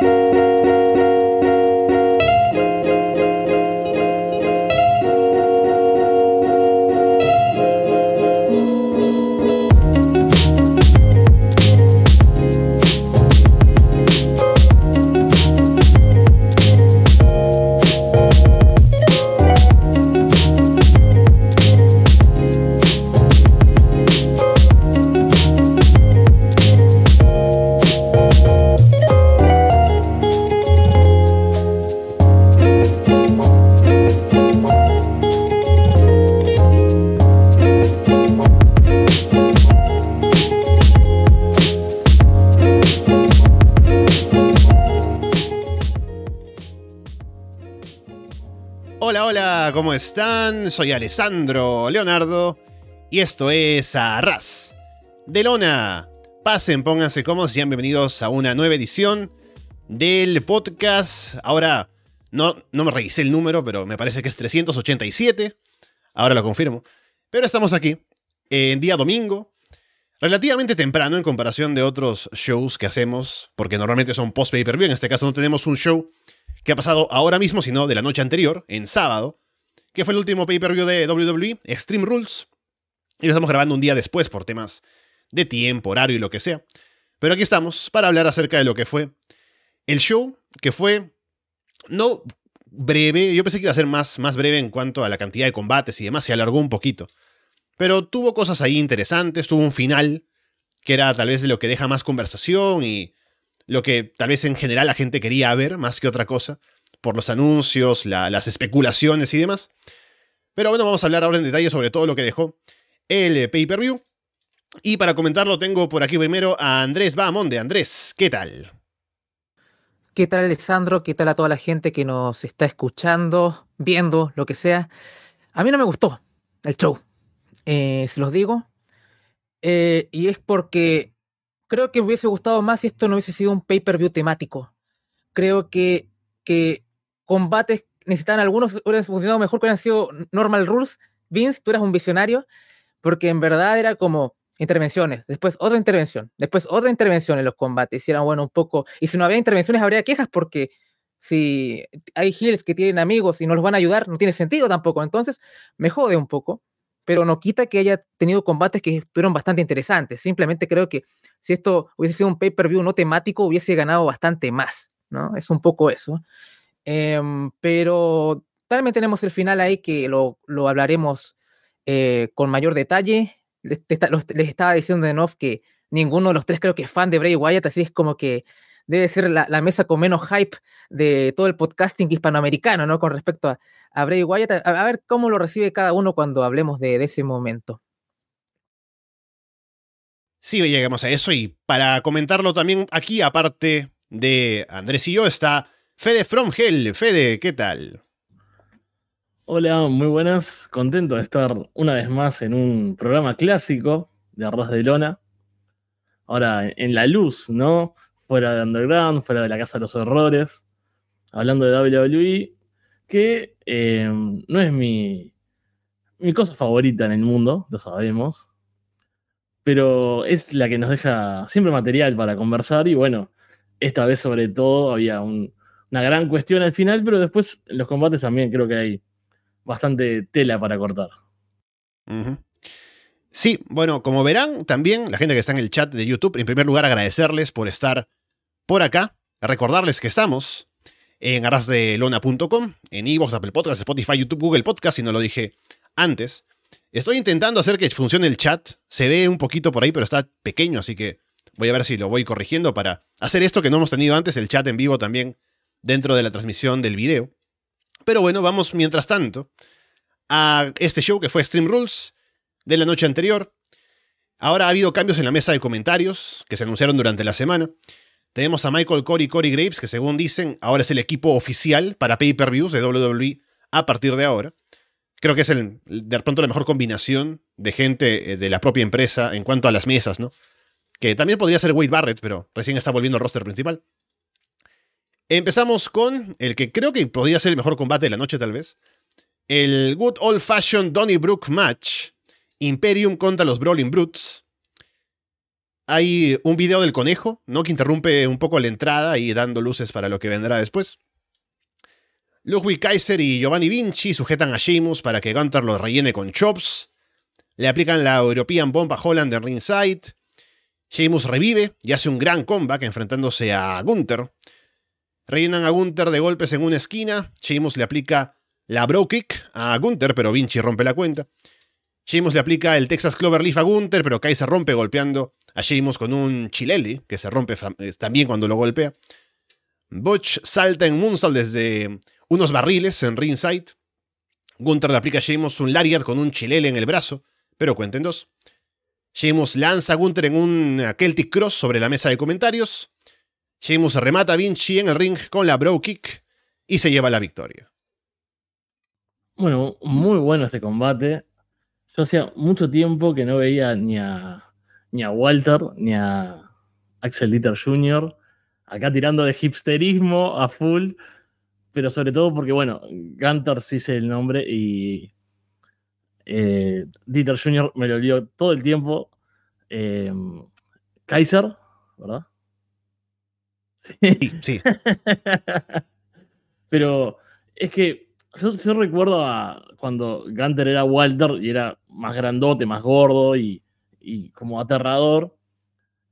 ¿cómo Soy Alessandro Leonardo y esto es Arras de Lona. Pasen, pónganse cómodos, sean bienvenidos a una nueva edición del podcast. Ahora, no, no me revisé el número, pero me parece que es 387. Ahora lo confirmo. Pero estamos aquí, en día domingo, relativamente temprano en comparación de otros shows que hacemos, porque normalmente son post-pay-per-view. En este caso no tenemos un show que ha pasado ahora mismo, sino de la noche anterior, en sábado que fue el último pay-per-view de WWE, Extreme Rules. Y lo estamos grabando un día después por temas de tiempo, horario y lo que sea. Pero aquí estamos para hablar acerca de lo que fue el show, que fue no breve, yo pensé que iba a ser más, más breve en cuanto a la cantidad de combates y demás, se alargó un poquito. Pero tuvo cosas ahí interesantes, tuvo un final que era tal vez lo que deja más conversación y lo que tal vez en general la gente quería ver más que otra cosa por los anuncios, las especulaciones y demás. Pero bueno, vamos a hablar ahora en detalle sobre todo lo que dejó el eh, pay-per-view. Y para comentarlo tengo por aquí primero a Andrés Bahamonde. Andrés, ¿qué tal? ¿Qué tal Alessandro? ¿Qué tal a toda la gente que nos está escuchando, viendo, lo que sea? A mí no me gustó el show, eh, se los digo. Eh, y es porque creo que me hubiese gustado más si esto no hubiese sido un pay-per-view temático. Creo que, que combates necesitaban algunos, hubieran funcionado mejor que hubieran sido normal rules. Vince, tú eras un visionario, porque en verdad era como intervenciones, después otra intervención, después otra intervención en los combates. Y eran, bueno, un poco. Y si no había intervenciones, habría quejas, porque si hay heels que tienen amigos y no los van a ayudar, no tiene sentido tampoco. Entonces, me jode un poco, pero no quita que haya tenido combates que estuvieron bastante interesantes. Simplemente creo que si esto hubiese sido un pay-per-view no temático, hubiese ganado bastante más, ¿no? Es un poco eso. Em, pero también tenemos el final ahí que lo, lo hablaremos eh, con mayor detalle. Les, estaba diciendo de Noff que ninguno de los tres creo que es fan de Bray Wyatt, así es como que debe ser la, mesa con menos hype de todo el podcasting hispanoamericano, ¿no? Con respecto a, a Bray Wyatt. A, ver cómo lo recibe cada uno cuando hablemos de, de ese momento. Sí, llegamos a eso y para comentarlo también aquí, aparte de Andrés y yo, está Fede From Hell. Fede, ¿qué tal? Hola, muy buenas. Contento de estar una vez más en un programa clásico de Arroz de Lona. Ahora en la luz, ¿no? Fuera de Underground, fuera de la Casa de los Horrores. Hablando de WWE, que eh, no es mi, mi cosa favorita en el mundo, lo sabemos. Pero es la que nos deja siempre material para conversar y bueno, esta vez sobre todo había un, una gran cuestión al final, pero después los combates también creo que hay bastante tela para cortar. Sí, bueno, como verán, también la gente que está en el chat de YouTube, en primer lugar agradecerles por estar por acá, recordarles que estamos en arrasdelona.com, en Evox, Apple Podcasts, Spotify, YouTube, Google Podcast, si no lo dije antes. Estoy intentando hacer que funcione el chat, se ve un poquito por ahí, pero está pequeño, así que voy a ver si lo voy corrigiendo para hacer esto que no hemos tenido antes, el chat en vivo también dentro de la transmisión del video. Pero bueno, vamos mientras tanto a este show que fue Stream Rules de la noche anterior. Ahora ha habido cambios en la mesa de comentarios que se anunciaron durante la semana. Tenemos a Michael Corey y Corey Graves, que según dicen, ahora es el equipo oficial para pay-per-views de WWE a partir de ahora. Creo que es el, de pronto la mejor combinación de gente eh, de la propia empresa en cuanto a las mesas, ¿no? Que también podría ser Wade Barrett, pero recién está volviendo al roster principal. Empezamos con el que creo que podría ser el mejor combate de la noche, tal vez. El Good Old Fashioned Donnybrook Match. Imperium contra los Brawling Brutes. hay un video del conejo, ¿no? Que interrumpe un poco la entrada y dando luces para lo que vendrá después. Ludwig Kaiser y Giovanni Vinci sujetan a Sheamus para que Gunter lo rellene con chops. Le aplican la European Bomb a Holland en ringside. Sheamus revive y hace un gran comeback enfrentándose a Gunther. Rellenan a Gunther de golpes en una esquina. Sheamus le aplica la Bro Kick a Gunther, pero Vinci rompe la cuenta. Sheamus le aplica el Texas Cloverleaf a Gunther, pero Kaiser rompe golpeando a Sheamus con un Chileli, que se rompe eh, también cuando lo golpea. Butch salta en Moonsault desde unos barriles en ringside. Gunther le aplica a Sheamus un Lariat con un Chilele en el brazo, pero cuenten dos. Sheamus lanza a Gunther en un Celtic Cross sobre la mesa de comentarios. Sheamus remata a Vinci en el ring con la Bro Kick y se lleva la victoria. Bueno, muy bueno este combate. Yo hacía mucho tiempo que no veía ni a, ni a Walter ni a Axel Dieter Jr. Acá tirando de hipsterismo a full, pero sobre todo porque, bueno, Gunter sí sé el nombre y eh, Dieter Jr. me lo olvidó todo el tiempo. Eh, Kaiser, ¿verdad? Sí, sí. pero es que yo, recuerdo a cuando Gunter era Walter y era más grandote, más gordo y, como aterrador.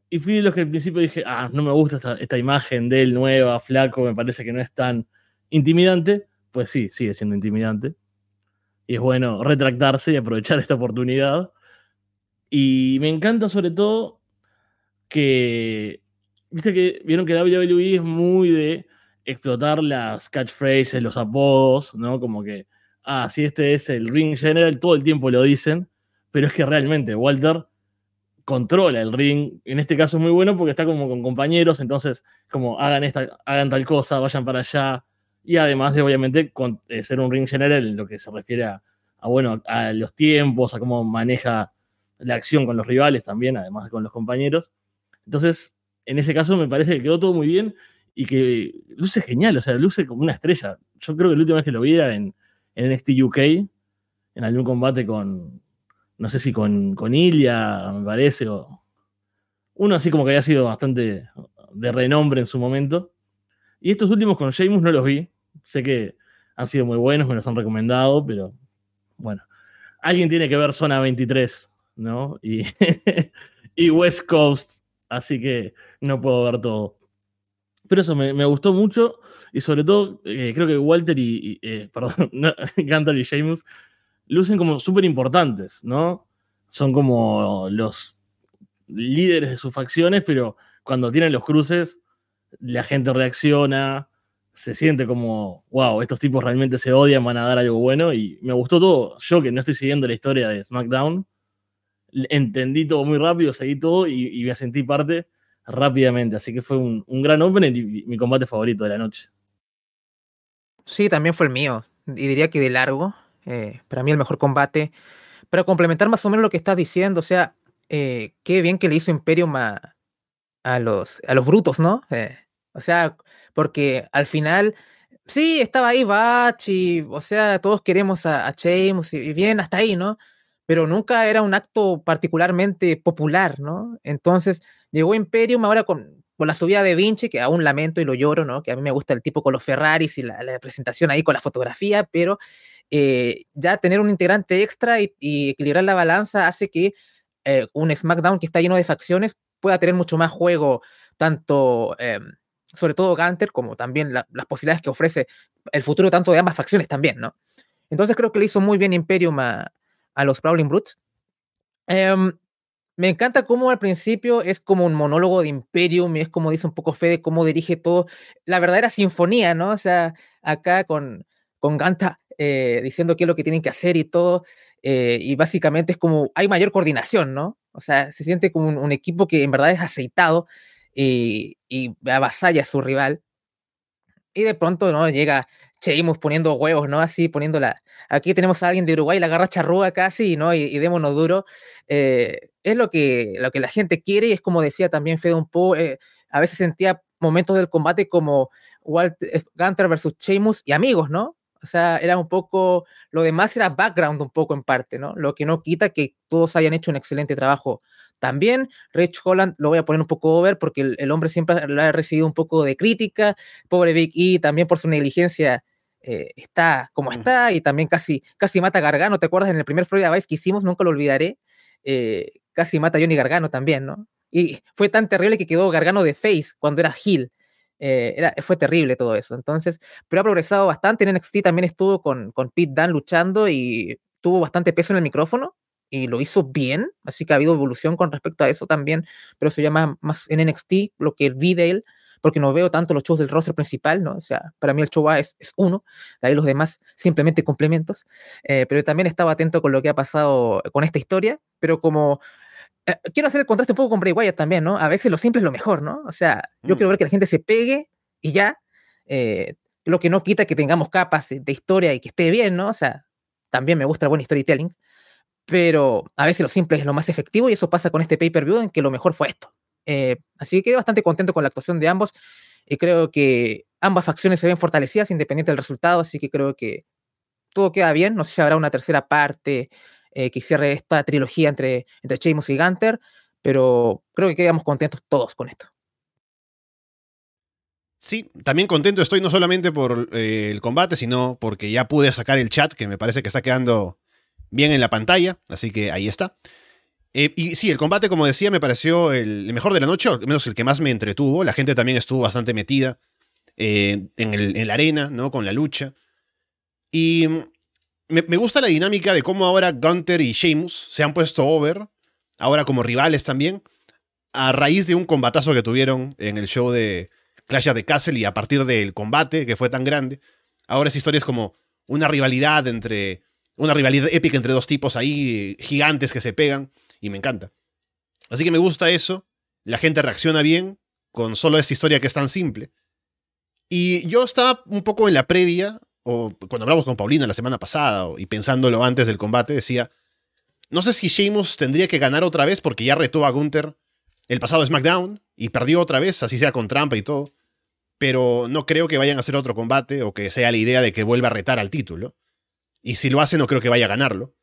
Y fui de los que al principio dije, ah, no me gusta esta, imagen de él nueva, flaco, me parece que no es tan intimidante. Pues sí, sigue siendo intimidante. Y es bueno retractarse y aprovechar esta oportunidad. Y me encanta sobre todo que, viste que vieron que WWE es muy de explotar las catchphrases, los apodos, ¿no? Como que, ah, si este es el ring general, todo el tiempo lo dicen, pero es que realmente Walter controla el ring. En este caso es muy bueno porque está como con compañeros, entonces, como hagan, esta, hagan tal cosa, vayan para allá. Y además de, obviamente, eh, ser un ring general en lo que se refiere a, bueno, a los tiempos, a cómo maneja la acción con los rivales también, además de con los compañeros. Entonces, en ese caso me parece que quedó todo muy bien y que luce genial, o sea, luce como una estrella. Yo creo que la última vez que lo vi era en, en NXT UK, en algún combate con, no sé si con, con Ilya, me parece, o uno así como que había sido bastante de renombre en su momento. Y estos últimos con Sheamus no los vi, sé que han sido muy buenos, me los han recomendado, pero bueno, alguien tiene que ver Zona 23, ¿no? Y, y West Coast, así que no puedo ver todo. Pero eso me, gustó mucho y sobre todo eh, creo que Walter y, eh, perdón, y Sheamus lucen como súper importantes, ¿no? Son como los líderes de sus facciones, pero cuando tienen los cruces, la gente reacciona, se siente como, wow, estos tipos realmente se odian, van a dar algo bueno y me gustó todo. Yo que no estoy siguiendo la historia de SmackDown, entendí todo muy rápido, seguí todo y, y me sentí parte rápidamente. Así que fue un, gran opener y mi combate favorito de la noche. Sí, también fue el mío. Y diría que de largo. Eh, para mí el mejor combate. Para complementar más o menos lo que estás diciendo, o sea, eh, qué bien que le hizo Imperium a, los, a los brutos, ¿no? Eh, o sea, porque al final, sí, estaba ahí Batch y, o sea, todos queremos a, a y bien, hasta ahí, ¿no? Pero nunca era un acto particularmente popular, ¿no? Entonces, Llegó Imperium ahora con, la subida de Vinci, que aún lamento y lo lloro, ¿no? Que a mí me gusta el tipo con los Ferraris y la, presentación ahí con la fotografía, pero eh, ya tener un integrante extra y, equilibrar la balanza hace que eh, un SmackDown que está lleno de facciones pueda tener mucho más juego, tanto, eh, sobre todo Gunter, como también las posibilidades que ofrece el futuro tanto de ambas facciones también, ¿no? Entonces creo que le hizo muy bien Imperium a, a los Prowling Brutes. Em, me encanta cómo al principio es como un monólogo de Imperium y es como dice un poco Fede, cómo dirige todo, la verdadera sinfonía, ¿no? O sea, acá con, con Ganta eh, diciendo qué es lo que tienen que hacer y todo, eh, y básicamente es como, hay mayor coordinación, ¿no? O sea, se siente como un, equipo que en verdad es aceitado y, y avasalla a su rival. Y de pronto, ¿no? Llega seguimos poniendo huevos, ¿no? Así poniéndola. Aquí tenemos a alguien de Uruguay, la garra charrúa casi, ¿no? Y, démonos duro. Eh, es lo que, lo que la gente quiere y es como decía también Fede un poco, eh, a veces sentía momentos del combate como Walt, eh, Gunter versus Sheamus y amigos, ¿no? O sea, era un poco, lo demás era background un poco en parte, ¿no? Lo que no quita que todos hayan hecho un excelente trabajo. También Rich Holland lo voy a poner un poco over porque el, hombre siempre ha recibido un poco de crítica. Pobre Big E también por su negligencia eh, está como está y también casi, casi mata a Gargano. ¿Te acuerdas en el primer Florida Vice que hicimos? Nunca lo olvidaré. Eh, casi mata a Johnny Gargano también, ¿no? Y fue tan terrible que quedó Gargano de face cuando era heel. Eh, era, fue terrible todo eso. Entonces, pero ha progresado bastante. En NXT también estuvo con, con Pete Dunne luchando y tuvo bastante peso en el micrófono y lo hizo bien. Así que ha habido evolución con respecto a eso también. Pero eso llama más en NXT lo que vi de él, porque no veo tanto los shows del roster principal, ¿no? O sea, para mí el show A es, es uno, de ahí los demás simplemente complementos. Eh, pero también estaba atento con lo que ha pasado con esta historia, pero como eh, quiero hacer el contraste un poco con Bray Wyatt también, ¿no? A veces lo simple es lo mejor, ¿no? O sea, yo quiero mm. ver que la gente se pegue y ya, eh, lo que no quita que tengamos capas de historia y que esté bien, ¿no? O sea, también me gusta el buen storytelling, pero a veces lo simple es lo más efectivo y eso pasa con este pay-per-view en que lo mejor fue esto. Eh, así que quedé bastante contento con la actuación de ambos y creo que ambas facciones se ven fortalecidas independiente del resultado, así que creo que todo queda bien. No sé si habrá una tercera parte eh, que cierre esta trilogía entre, entre Sheamus y Gunter, pero creo que quedamos contentos todos con esto. Sí, también contento estoy no solamente por eh, el combate, sino porque ya pude sacar el chat, que me parece que está quedando bien en la pantalla, así que ahí está. Eh, y sí, el combate, como decía, me pareció el, mejor de la noche, al menos el que más me entretuvo. La gente también estuvo bastante metida en, en, la arena, ¿no? Con la lucha. Y me, gusta la dinámica de cómo ahora Gunter y Sheamus se han puesto over, ahora como rivales también, a raíz de un combatazo que tuvieron en el show de Clash of the Castle y a partir del combate que fue tan grande. Ahora esa historia es como una rivalidad entre. Una rivalidad épica entre dos tipos ahí, gigantes que se pegan, y me encanta. Así que me gusta eso. La gente reacciona bien con solo esta historia que es tan simple. Y yo estaba un poco en la previa o cuando hablamos con Paulina la semana pasada y pensándolo antes del combate, decía, no sé si Sheamus tendría que ganar otra vez porque ya retó a Gunther el pasado SmackDown y perdió otra vez, así sea con trampa y todo, pero no creo que vayan a hacer otro combate o que sea la idea de que vuelva a retar al título. Y si lo hace, no creo que vaya a ganarlo.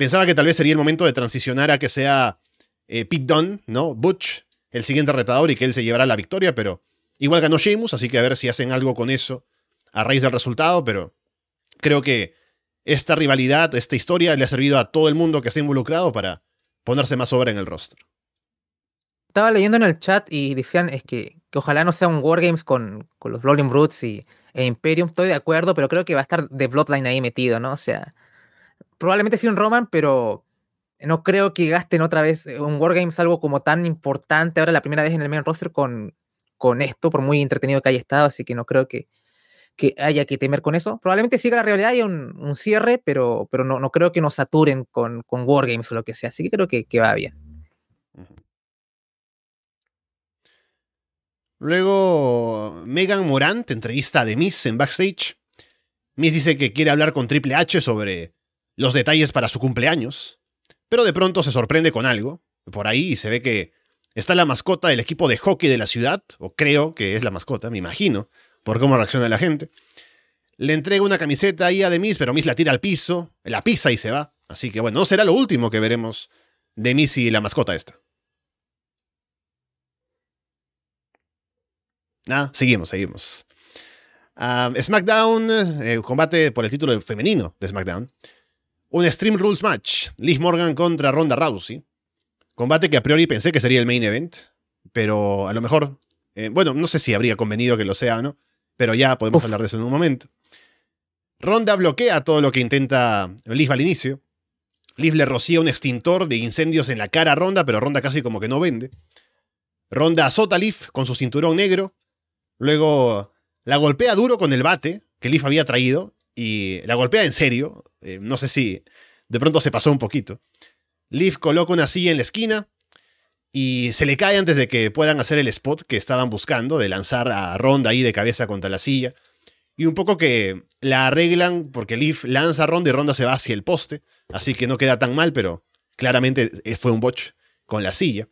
Pensaba que tal vez sería el momento de transicionar a que sea eh, Pete Dunne, ¿no? Butch, el siguiente retador y que él se llevará la victoria, pero igual ganó Sheamus, así que a ver si hacen algo con eso a raíz del resultado, pero creo que esta rivalidad, esta historia le ha servido a todo el mundo que está involucrado para ponerse más obra en el roster. Estaba leyendo en el chat y decían es que, ojalá no sea un Wargames con, con los Rolling Brutes y, e Imperium. Estoy de acuerdo, pero creo que va a estar The Bloodline ahí metido, ¿no? O sea, probablemente sí un Roman, pero no creo que gasten otra vez un Wargames algo como tan importante ahora la primera vez en el main roster con, con esto, por muy entretenido que haya estado, así que no creo que, que haya que temer con eso. Probablemente siga la realidad y un, un cierre, pero, pero no, no, creo que nos saturen con, con Wargames o lo que sea. Así que creo que, que va bien. Luego, Megan Morant entrevista The Miss en backstage. Miss dice que quiere hablar con Triple H sobre los detalles para su cumpleaños, pero de pronto se sorprende con algo por ahí se ve que está la mascota del equipo de hockey de la ciudad, o creo que es la mascota, me imagino, por cómo reacciona la gente. Le entrega una camiseta ahí a Demis, pero Miss la tira al piso, la pisa y se va. Así que bueno, no será lo último que veremos de Miss y la mascota esta. Ah, seguimos, seguimos. Ah, SmackDown, eh, combate por el título femenino de SmackDown. Un Stream Rules match. Liz Morgan contra Ronda Rousey. Combate que a priori pensé que sería el main event, pero a lo mejor, eh, bueno, no sé si habría convenido que lo sea no pero ya podemos hablar de eso en un momento. Ronda bloquea todo lo que intenta Liv al inicio. Liv le rocía un extintor de incendios en la cara a Ronda, pero Ronda casi como que no vende. Ronda azota a Liv con su cinturón negro. Luego la golpea duro con el bate que Liv había traído. Y la golpea en serio. Eh, no sé si de pronto se pasó un poquito. Liv coloca una silla en la esquina y se le cae antes de que puedan hacer el spot que estaban buscando, de lanzar a Ronda ahí de cabeza contra la silla. Y un poco que la arreglan porque Leaf lanza a Ronda y Ronda se va hacia el poste, así que no queda tan mal, pero claramente eh, fue un botch con la silla.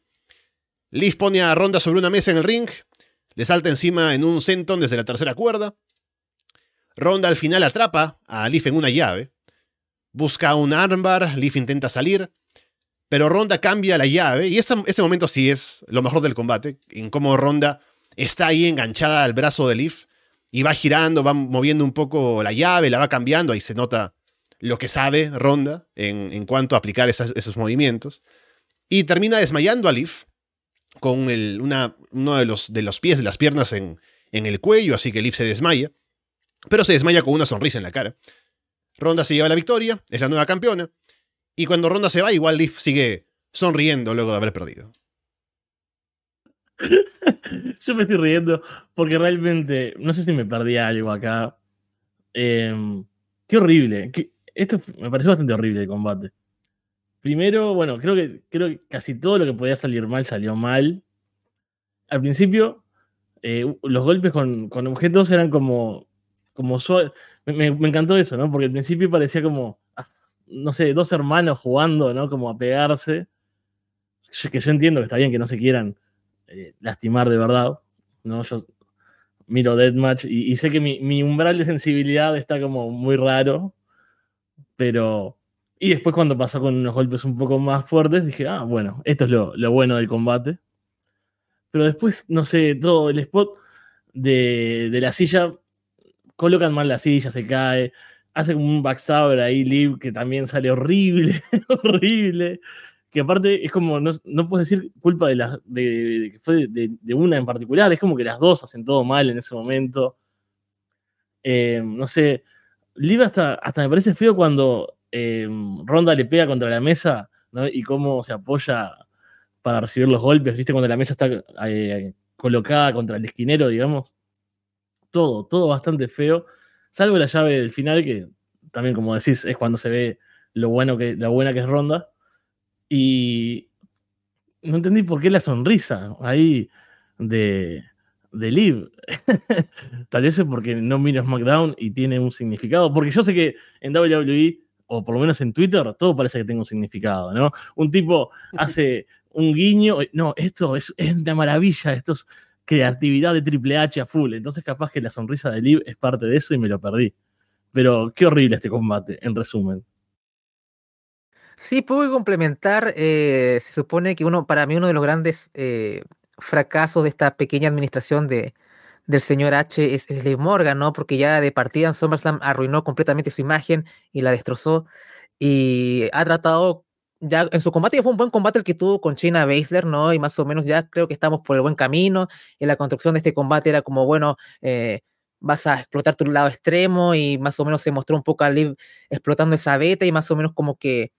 Leaf pone a Ronda sobre una mesa en el ring, le salta encima en un senton desde la tercera cuerda. Ronda al final atrapa a Leaf en una llave. Busca un armbar, Leaf intenta salir, pero Ronda cambia la llave. Y este momento sí es lo mejor del combate, en cómo Ronda está ahí enganchada al brazo de Leaf y va girando, va moviendo un poco la llave, la va cambiando. Ahí se nota lo que sabe Ronda en, cuanto a aplicar esos movimientos. Y termina desmayando a Leaf con una, uno de los, de los pies, de las piernas en, en el cuello, así que Leaf se desmaya. Pero se desmaya con una sonrisa en la cara. Ronda se lleva la victoria, es la nueva campeona. Y cuando Ronda se va, igual Leaf sigue sonriendo luego de haber perdido. Yo me estoy riendo porque realmente no sé si me perdí algo acá. Em, qué horrible. esto me pareció bastante horrible el combate. Primero, bueno, creo que, creo que casi todo lo que podía salir mal salió mal. Al principio, eh, los golpes con, objetos eran como, como Me, encantó eso, ¿no? Porque al principio parecía como, ah, no sé, dos hermanos jugando, ¿no? Como a pegarse. que yo entiendo que está bien que no se quieran eh, lastimar de verdad, ¿no? Yo miro Deathmatch y, y sé que mi, mi, umbral de sensibilidad está como muy raro, pero... Y después cuando pasó con unos golpes un poco más fuertes, dije, ah, bueno, esto es lo, lo bueno del combate. Pero después, no sé, todo el spot de, de la silla, colocan mal la silla, se cae, hace como un backstabber ahí, Liv, que también sale horrible, horrible que aparte es como, no, no puedes decir culpa de, la, de, de, una en particular, es como que las dos hacen todo mal en ese momento. Eh, no sé, Liv hasta, hasta me parece feo cuando eh, Ronda le pega contra la mesa y cómo se apoya para recibir los golpes, viste, cuando la mesa está eh, colocada contra el esquinero, digamos. Todo, todo bastante feo, salvo la llave del final, que también, como decís, es cuando se ve lo bueno que, la buena que es Ronda. Y no entendí por qué la sonrisa ahí de, de Liv. Tal vez es porque no miro SmackDown y tiene un significado. Porque yo sé que en WWE, o por lo menos en Twitter, todo parece que tiene un significado, ¿no? Un tipo hace un guiño. No, esto es, es una maravilla, esto es creatividad de Triple H a full. Entonces, capaz que la sonrisa de Liv es parte de eso y me lo perdí. Pero qué horrible este combate, en resumen. Sí, puedo complementar. Eh, se supone que uno, para mí, uno de los grandes eh, fracasos de esta pequeña administración de, del señor H es, es Liv Morgan, ¿no? Porque ya de partida en SummerSlam arruinó completamente su imagen y la destrozó. Y ha tratado, ya en su combate, ya fue un buen combate el que tuvo con China Baszler, ¿no? Y más o menos ya creo que estamos por el buen camino. En la construcción de este combate era como, bueno, eh, vas a explotar tu lado extremo y más o menos se mostró un poco a Liv explotando esa beta y más o menos como que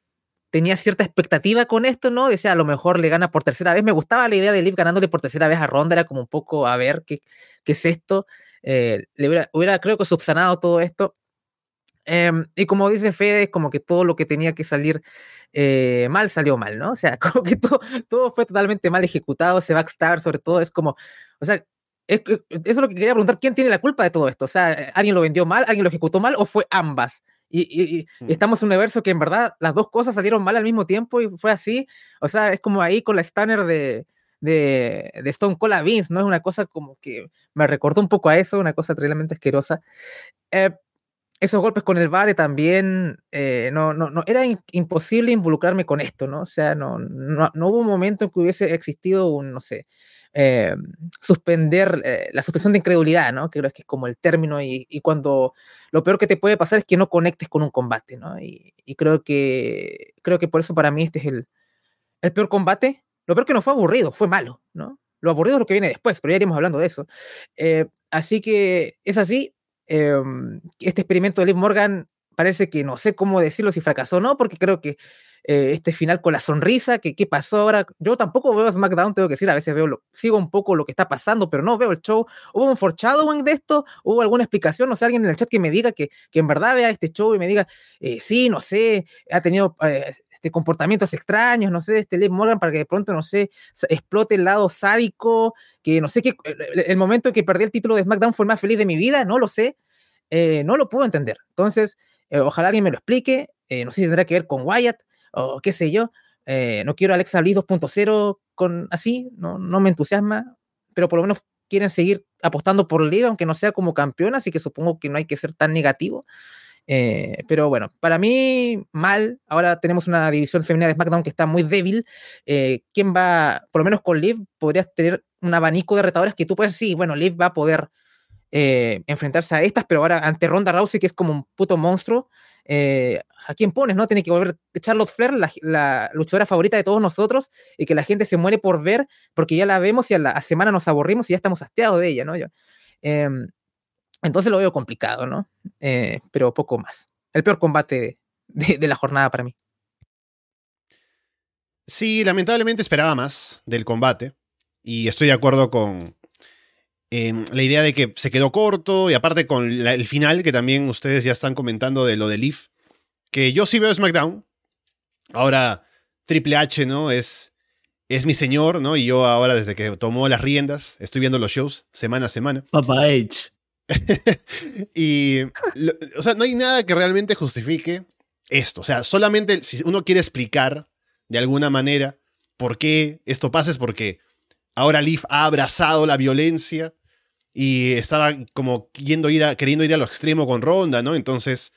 tenía cierta expectativa con esto, ¿no? Decía, a lo mejor le gana por tercera vez. Me gustaba la idea de Liv ganándole por tercera vez a Ronda, era como un poco, a ver, ¿qué, qué es esto? Eh, le hubiera, creo que, subsanado todo esto. Em, y como dice Fede, es como que todo lo que tenía que salir eh, mal salió mal, ¿no? O sea, como que todo, todo fue totalmente mal ejecutado, ese backstar sobre todo es como, o sea, es, eso es lo que quería preguntar, ¿quién tiene la culpa de todo esto? O sea, ¿alguien lo vendió mal, alguien lo ejecutó mal o fue ambas? Y, mm. estamos en un universo que en verdad las dos cosas salieron mal al mismo tiempo y fue así. O sea, es como ahí con la Stunner de, de, de Stone Cold a Vince, ¿no? Es una cosa como que me recordó un poco a eso, una cosa terriblemente asquerosa. Eh, esos golpes con el Bade también, eh, no, no, no, era imposible involucrarme con esto, ¿no? O sea, no, no, no, hubo un momento en que hubiese existido un, no sé, eh, suspender eh, la suspensión de incredulidad, ¿no? Que creo que es como el término y, cuando lo peor que te puede pasar es que no conectes con un combate, ¿no? Y, creo que creo que por eso para mí este es el, el peor combate. Lo peor que no fue aburrido, fue malo, ¿no? Lo aburrido es lo que viene después, pero ya iremos hablando de eso. Eh, así que es así. Em, este experimento de Liv Morgan parece que no sé cómo decirlo si fracasó o no, porque creo que eh, este final con la sonrisa, que qué pasó ahora. Yo tampoco veo SmackDown, tengo que decir, a veces veo, lo, sigo un poco lo que está pasando, pero no veo el show. ¿Hubo un foreshadowing de esto? ¿Hubo alguna explicación? No sé, alguien en el chat que me diga que, que en verdad vea este show y me diga, eh, sí, no sé, ha tenido eh, este, comportamientos extraños, no sé, este Liv Morgan para que de pronto, no sé, explote el lado sádico, que no sé, qué el, momento en que perdí el título de SmackDown fue el más feliz de mi vida, no lo sé, no lo puedo entender. Entonces, ojalá alguien me lo explique, no sé si tendrá que ver con Wyatt, o qué sé yo. Eh, no quiero Alexa Bliss 2.0 con así, no, no me entusiasma, pero por lo menos quieren seguir apostando por Liv, aunque no sea como campeona, así que supongo que no hay que ser tan negativo. Eh, pero bueno, para mí, mal. Ahora tenemos una división femenina de SmackDown que está muy débil. Eh, ¿Quién va, por lo menos con Liv, podrías tener un abanico de retadores que tú puedes, sí, bueno, Liv va a poder eh, enfrentarse a estas, pero ahora ante Ronda Rousey, que es como un puto monstruo, eh, ¿a quién pones? no Tiene que volver Charlotte Flair, la, luchadora favorita de todos nosotros, y que la gente se muere por ver, porque ya la vemos y a la semana nos aburrimos y ya estamos hastiados de ella, ¿no? Em, entonces lo veo complicado, ¿no? Eh, pero poco más. El peor combate de la jornada para mí. Sí, lamentablemente esperaba más del combate. Y estoy de acuerdo con, la idea de que se quedó corto y aparte con el final que también ustedes ya están comentando de lo de Leaf, que yo sí veo SmackDown. Ahora Triple H, ¿no? Es, es mi señor, ¿no? Y yo ahora desde que tomó las riendas estoy viendo los shows semana a semana. Papa H. y, o sea, no hay nada que realmente justifique esto. O sea, solamente si uno quiere explicar de alguna manera por qué esto pasa es porque ahora Leaf ha abrazado la violencia y estaba como queriendo ir a, queriendo ir a lo extremo con Ronda, ¿no? Entonces,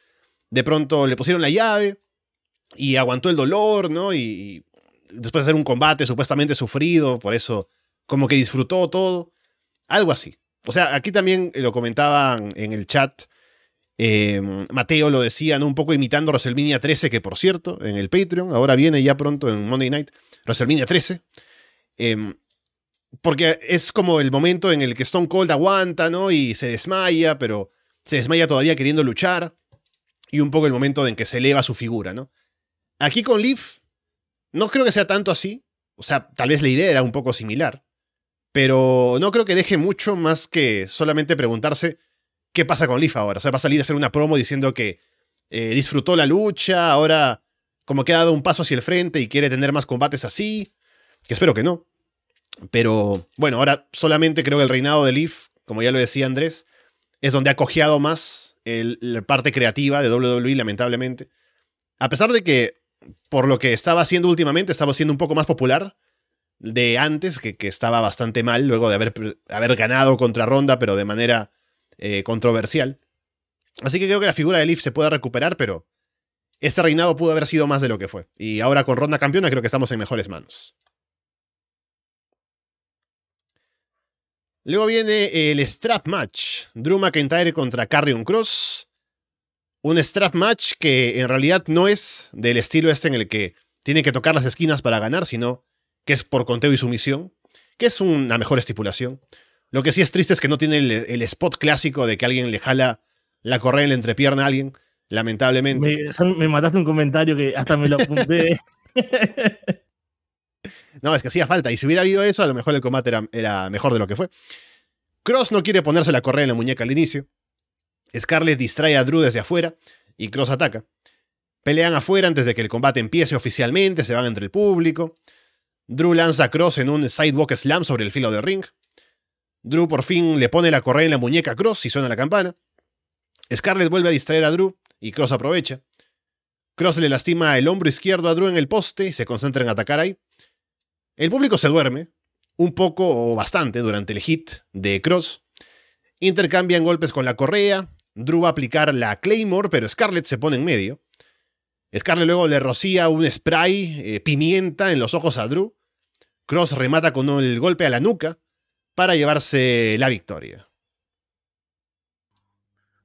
de pronto le pusieron la llave y aguantó el dolor, ¿no? Y, después de hacer un combate supuestamente sufrido, por eso como que disfrutó todo, algo así. O sea, aquí también lo comentaban en el chat, em, Mateo lo decía, ¿no? Un poco imitando WrestleMania 13, que por cierto, en el Patreon, ahora viene ya pronto en Monday Night, WrestleMania 13. Eh, porque es como el momento en el que Stone Cold aguanta, ¿no? Y se desmaya, pero se desmaya todavía queriendo luchar. Y un poco el momento en que se eleva su figura, ¿no? Aquí con Leaf, no creo que sea tanto así. O sea, tal vez la idea era un poco similar. Pero no creo que deje mucho más que solamente preguntarse qué pasa con Leaf ahora. O sea, va a salir a hacer una promo diciendo que eh, disfrutó la lucha, ahora como que ha dado un paso hacia el frente y quiere tener más combates así. Que espero que no. Pero bueno, ahora solamente creo que el reinado de Leaf, como ya lo decía Andrés, es donde ha cojeado más la parte creativa de WWE, lamentablemente. A pesar de que, por lo que estaba haciendo últimamente, estaba siendo un poco más popular de antes, que, estaba bastante mal luego de haber, ganado contra Ronda, pero de manera eh, controversial. Así que creo que la figura de Leaf se puede recuperar, pero este reinado pudo haber sido más de lo que fue. Y ahora con Ronda campeona creo que estamos en mejores manos. Luego viene el Strap Match. Drew McIntyre contra Carrion Cross. Un Strap Match que en realidad no es del estilo este en el que tiene que tocar las esquinas para ganar, sino que es por conteo y sumisión, que es una mejor estipulación. Lo que sí es triste es que no tiene el, spot clásico de que alguien le jala la correa en la entrepierna a alguien, lamentablemente. Me, me mataste un comentario que hasta me lo apunté. No, es que hacía falta. Y si hubiera habido eso, a lo mejor el combate era, mejor de lo que fue. Cross no quiere ponerse la correa en la muñeca al inicio. Scarlett distrae a Drew desde afuera y Cross ataca. Pelean afuera antes de que el combate empiece oficialmente, se van entre el público. Drew lanza a Cross en un sidewalk slam sobre el filo del ring. Drew por fin le pone la correa en la muñeca a Cross y suena la campana. Scarlett vuelve a distraer a Drew y Cross aprovecha. Cross le lastima el hombro izquierdo a Drew en el poste y se concentra en atacar ahí. El público se duerme, un poco o bastante, durante el hit de Cross. Intercambian golpes con la correa. Drew va a aplicar la Claymore, pero Scarlett se pone en medio. Scarlett luego le rocía un spray, eh, pimienta, en los ojos a Drew. Cross remata con el golpe a la nuca para llevarse la victoria.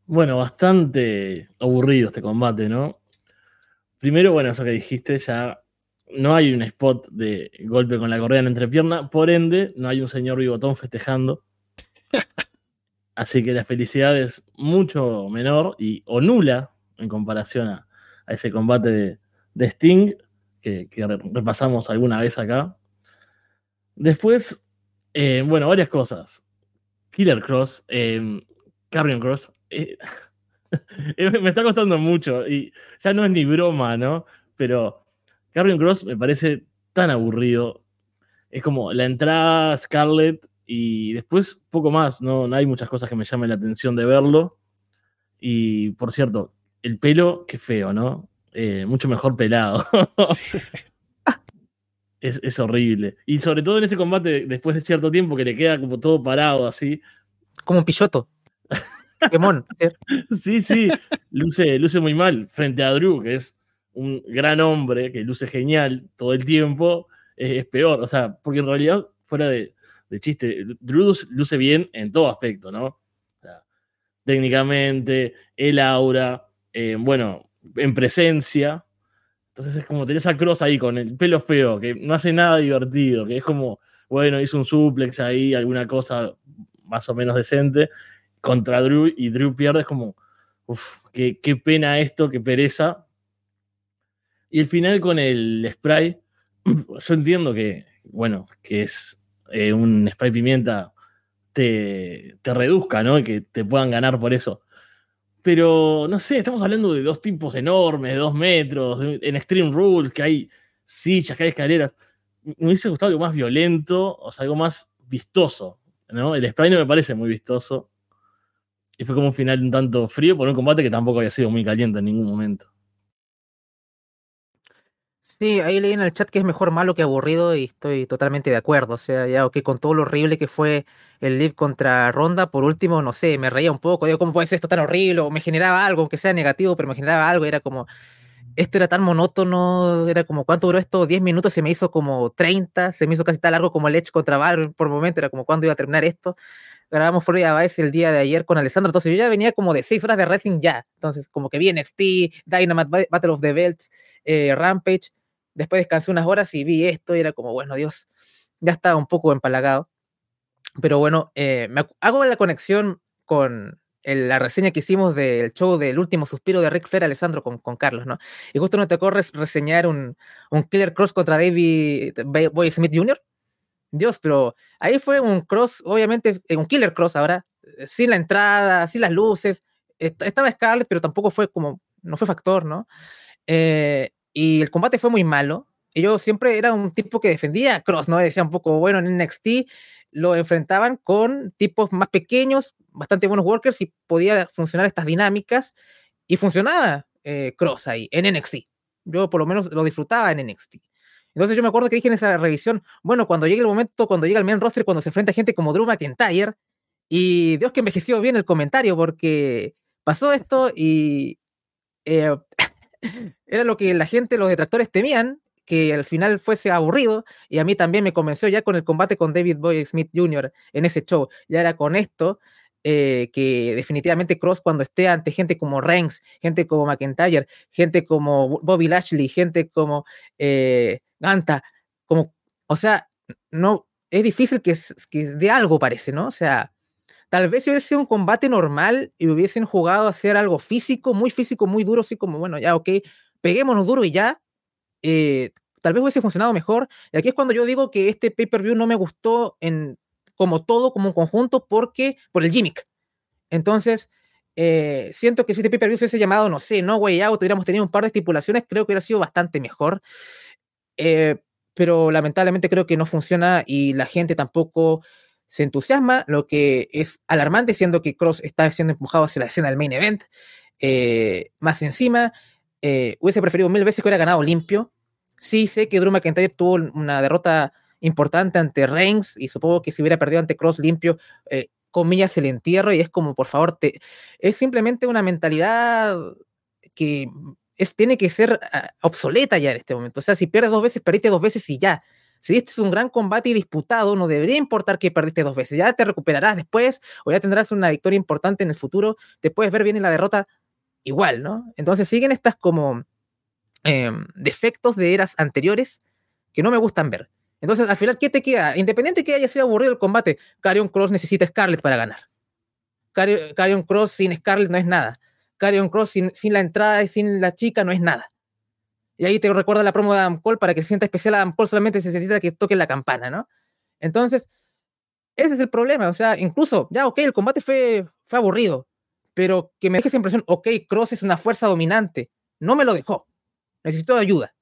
Bueno, bastante aburrido este combate, ¿no? Primero, bueno, eso que dijiste, ya no hay un spot de golpe con la correa en la entrepierna, por ende, no hay un señor bigotón festejando. Así que la felicidad es mucho menor y o nula en comparación a, ese combate de, Sting que, repasamos alguna vez acá. Después, eh, bueno, varias cosas. Killer Cross, eh, Carrion Cross. Eh, me está costando mucho y ya no es ni broma, ¿no? Pero Carrion Cross me parece tan aburrido. Es como la entrada Scarlett y después poco más. No, hay muchas cosas que me llamen la atención de verlo. Y por cierto, el pelo, qué feo, ¿no? Eh, mucho mejor pelado. Es, horrible. Y sobre todo en este combate, después de cierto tiempo, que le queda como todo parado así. Como un pichoto. sí, sí. Luce, luce muy mal frente a Drew, que es un gran hombre, que luce genial todo el tiempo. Es, peor. O sea, porque en realidad, fuera de, chiste, Drew luce bien en todo aspecto, ¿no? técnicamente, el aura, eh, bueno, en presencia, entonces es como tener esa cross ahí con el pelo feo, que no hace nada divertido, que es como, bueno, hizo un suplex ahí, alguna cosa más o menos decente contra Drew y Drew pierde, es como, uff, qué, pena esto, qué pereza. Y el final con el spray, yo entiendo que, bueno, que es eh, un spray pimienta te, te reduzca, ¿no? Y que te puedan ganar por eso. Pero, no sé, estamos hablando de dos tipos enormes, de dos metros, en Extreme Rules, que hay sillas, que hay escaleras. Me hubiese gustado algo más violento, o sea, algo más vistoso, ¿no? El spray no me parece muy vistoso. Y fue como un final un tanto frío por un combate que tampoco había sido muy caliente en ningún momento. Sí, ahí leí en el chat que es mejor malo que aburrido y estoy totalmente de acuerdo. O sea, ya que con todo lo horrible que fue el live contra Ronda, por último, no sé, me reía un poco. Digo, ¿cómo puede ser esto tan horrible? O me generaba algo, aunque sea negativo, pero me generaba algo. Era como, esto era tan monótono, era como, ¿cuánto duró esto? 10 minutos, se me hizo como 30, se me hizo casi tan largo como el Edge contra Bar por momento, era como, ¿cuándo iba a terminar esto? Grabamos Florida Vice el día de ayer con Alessandro, entonces yo ya venía como de 6 horas de wrestling ya, entonces como que vi NXT, Dynamite, Battle of the Belts, eh, Rampage, Después descansé unas horas y vi esto y era como, bueno, Dios, ya estaba un poco empalagado. Pero bueno, eh, me hago la conexión con la reseña que hicimos del show del último suspiro de Rick Flair Alessandro con, Carlos, ¿no? Y justo nos tocó reseñar un, un Killer Cross contra David Boy Smith Jr. Dios, pero ahí fue un cross, obviamente, un Killer Cross ahora, sin la entrada, sin las luces. Estaba Scarlett, pero tampoco fue como, no fue factor, ¿no? Eh, y el combate fue muy malo. Y yo siempre era un tipo que defendía a Cross, ¿no? Decía un poco, bueno, en NXT lo enfrentaban con tipos más pequeños, bastante buenos workers y podía funcionar estas dinámicas. Y funcionaba eh, Cross ahí, en NXT. Yo por lo menos lo disfrutaba en NXT. Entonces yo me acuerdo que dije en esa revisión, bueno, cuando llegue el momento, cuando llega el main roster, cuando se enfrenta gente como Drew McIntyre, y Dios que envejeció bien el comentario, porque pasó esto y eh, era lo que la gente, los detractores temían, que al final fuese aburrido, y a mí también me convenció ya con el combate con David Boy Smith Jr. en ese show, ya era con esto, eh, que definitivamente Cross cuando esté ante gente como Reigns, gente como McIntyre, gente como Bobby Lashley, gente como eh, Ganta, como, o sea, no, es difícil que, que de algo parece, ¿no? O sea, Tal vez si hubiese sido un combate normal y hubiesen jugado a hacer algo físico, muy físico, muy duro, así como, bueno, ya, ok, peguémonos duro y ya, eh, tal vez hubiese funcionado mejor. Y aquí es cuando yo digo que este pay-per-view no me gustó en, como todo, como un conjunto, porque, por el gimmick. Entonces, eh, siento que si este pay-per-view se hubiese llamado, no sé, No Way Out, hubiéramos tenido un par de estipulaciones, creo que hubiera sido bastante mejor. Eh, pero lamentablemente creo que no funciona y la gente tampoco se entusiasma, lo que es alarmante, siendo que Cross está siendo empujado hacia la escena del main event. Eh, más encima, eh, hubiese preferido mil veces que hubiera ganado limpio. Sí sé que Drew McIntyre tuvo una derrota importante ante Reigns y supongo que si hubiera perdido ante Cross limpio, eh, comillas, el entierro y es como, por favor, te, es simplemente una mentalidad que es, tiene que ser ah, obsoleta ya en este momento. O sea, si pierdes dos veces, perdiste dos veces y ya. Si esto es un gran combate y disputado, no debería importar que perdiste dos veces. Ya te recuperarás después o ya tendrás una victoria importante en el futuro. Te puedes ver bien en la derrota igual, ¿no? Entonces siguen estas como em, defectos de eras anteriores que no me gustan ver. Entonces, al final, ¿qué te queda? Independiente que haya sido aburrido el combate, Carion Cross necesita Scarlett para ganar. Carion Cross sin Scarlett no es nada. Carion Cross sin, sin la entrada y sin la chica no es nada. Y ahí te recuerda la promo de Adam para que se sienta especial Adam Cole, solamente se necesita que toque la campana, ¿no? Entonces, ese es el problema. O sea, incluso, ya, ok, el combate fue, fue aburrido, pero que me deje esa impresión, ok, Cross es una fuerza dominante. No me lo dejó. Necesito ayuda.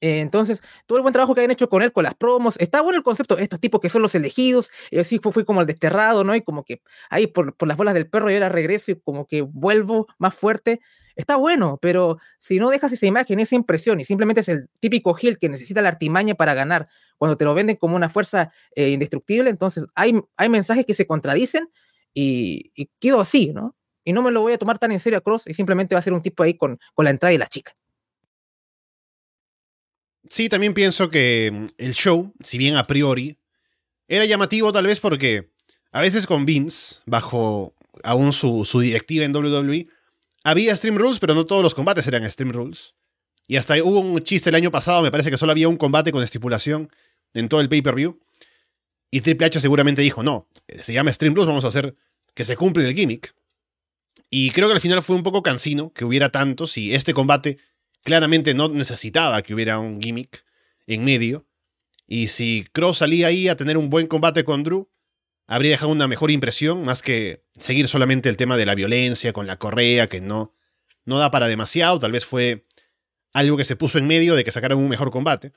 Eh, entonces, todo el buen trabajo que han hecho con él, con las promos, está bueno el concepto, estos tipos que son los elegidos, y así fue, fue como el desterrado, ¿no? Y como que ahí por, por las bolas del perro y ahora regreso y como que vuelvo más fuerte. Está bueno, pero si no dejas esa imagen, esa impresión, y simplemente es el típico heel que necesita la artimaña para ganar, cuando te lo venden como una fuerza eh, indestructible, entonces hay, hay mensajes que se contradicen y, y quedo así, ¿no? Y no me lo voy a tomar tan en serio a Cross y simplemente va a ser un tipo ahí con, con la entrada y la chica. Sí, también pienso que mm, el show, si bien a priori, era llamativo tal vez porque a veces con Vince, bajo aún su, su directiva en WWE, había Stream Rules, pero no todos los combates eran Stream Rules. Y hasta hubo un chiste el año pasado, me parece que solo había un combate con estipulación en todo el pay-per-view. Y Triple H seguramente dijo, no, se llama Stream Rules, vamos a hacer que se cumple el gimmick. Y creo que al final fue un poco cansino que hubiera tantos y este combate claramente no necesitaba que hubiera un gimmick en medio. Y si Cross salía ahí a tener un buen combate con Drew, habría dejado una mejor impresión, más que seguir solamente el tema de la violencia con la correa, que no, no da para demasiado. Tal vez fue algo que se puso en medio de que sacaran un mejor combate.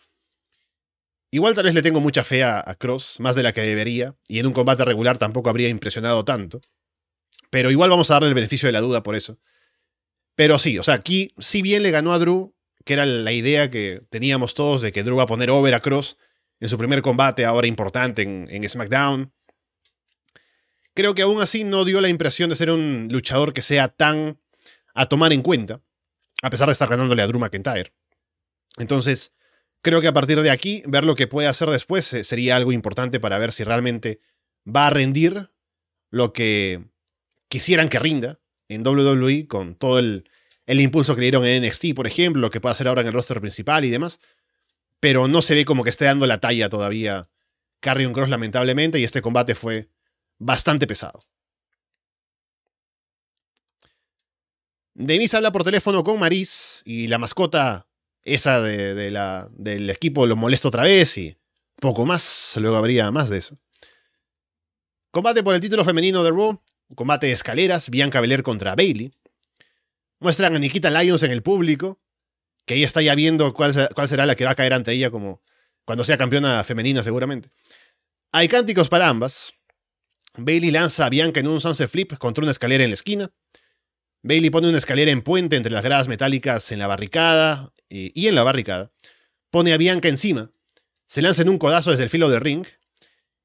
Igual tal vez le tengo mucha fe a, a Cross, más de la que debería, y en un combate regular tampoco habría impresionado tanto. Pero igual vamos a darle el beneficio de la duda por eso. Pero sí, o sea, aquí si bien le ganó a Drew, que era la idea que teníamos todos de que Drew va a poner over a Cross en su primer combate ahora importante en, SmackDown. Creo que aún así no dio la impresión de ser un luchador que sea tan a tomar en cuenta, a pesar de estar ganándole a Drew McIntyre. Entonces, creo que a partir de aquí, ver lo que puede hacer después eh, sería algo importante para ver si realmente va a rendir lo que quisieran que rinda en WWE con todo el, impulso que le dieron en NXT, por ejemplo, lo que puede hacer ahora en el roster principal y demás. Pero no se ve como que esté dando la talla todavía Carrion Cross, lamentablemente, y este combate fue bastante pesado. Demis habla por teléfono con Maris y la mascota, esa de, la, del equipo, lo molesta otra vez y poco más. Luego habría más de eso. Combate por el título femenino de Raw. Combate de escaleras, Bianca Belair contra Bailey. Muestran a Nikita Lyons en el público, que ella está ya viendo cuál, será la que va a caer ante ella como cuando sea campeona femenina seguramente. Hay cánticos para ambas. Bailey lanza a Bianca en un sunset flip contra una escalera en la esquina. Bailey pone una escalera en puente entre las gradas metálicas en la barricada y en la barricada. Pone a Bianca encima. Se lanza en un codazo desde el filo del ring.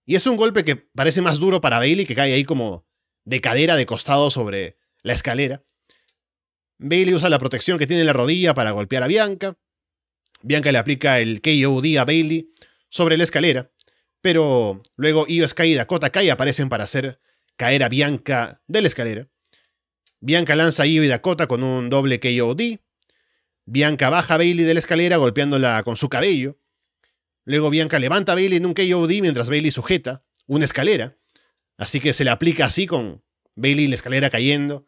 Y es un golpe que parece más duro para Bailey, que cae ahí como de cadera de costado sobre la escalera. Bailey usa la protección que tiene en la rodilla para golpear a Bianca. Bianca le aplica el KOD a Bailey sobre la escalera, pero luego Io Sky y Dakota Kai aparecen para hacer caer a Bianca de la escalera. Bianca lanza a Io y Dakota con un doble KOD. Bianca baja a Bailey de la escalera golpeándola con su cabello. Luego Bianca levanta a Bailey en un KOD mientras Bailey sujeta una escalera. Así que se le aplica así con Bailey la escalera cayendo.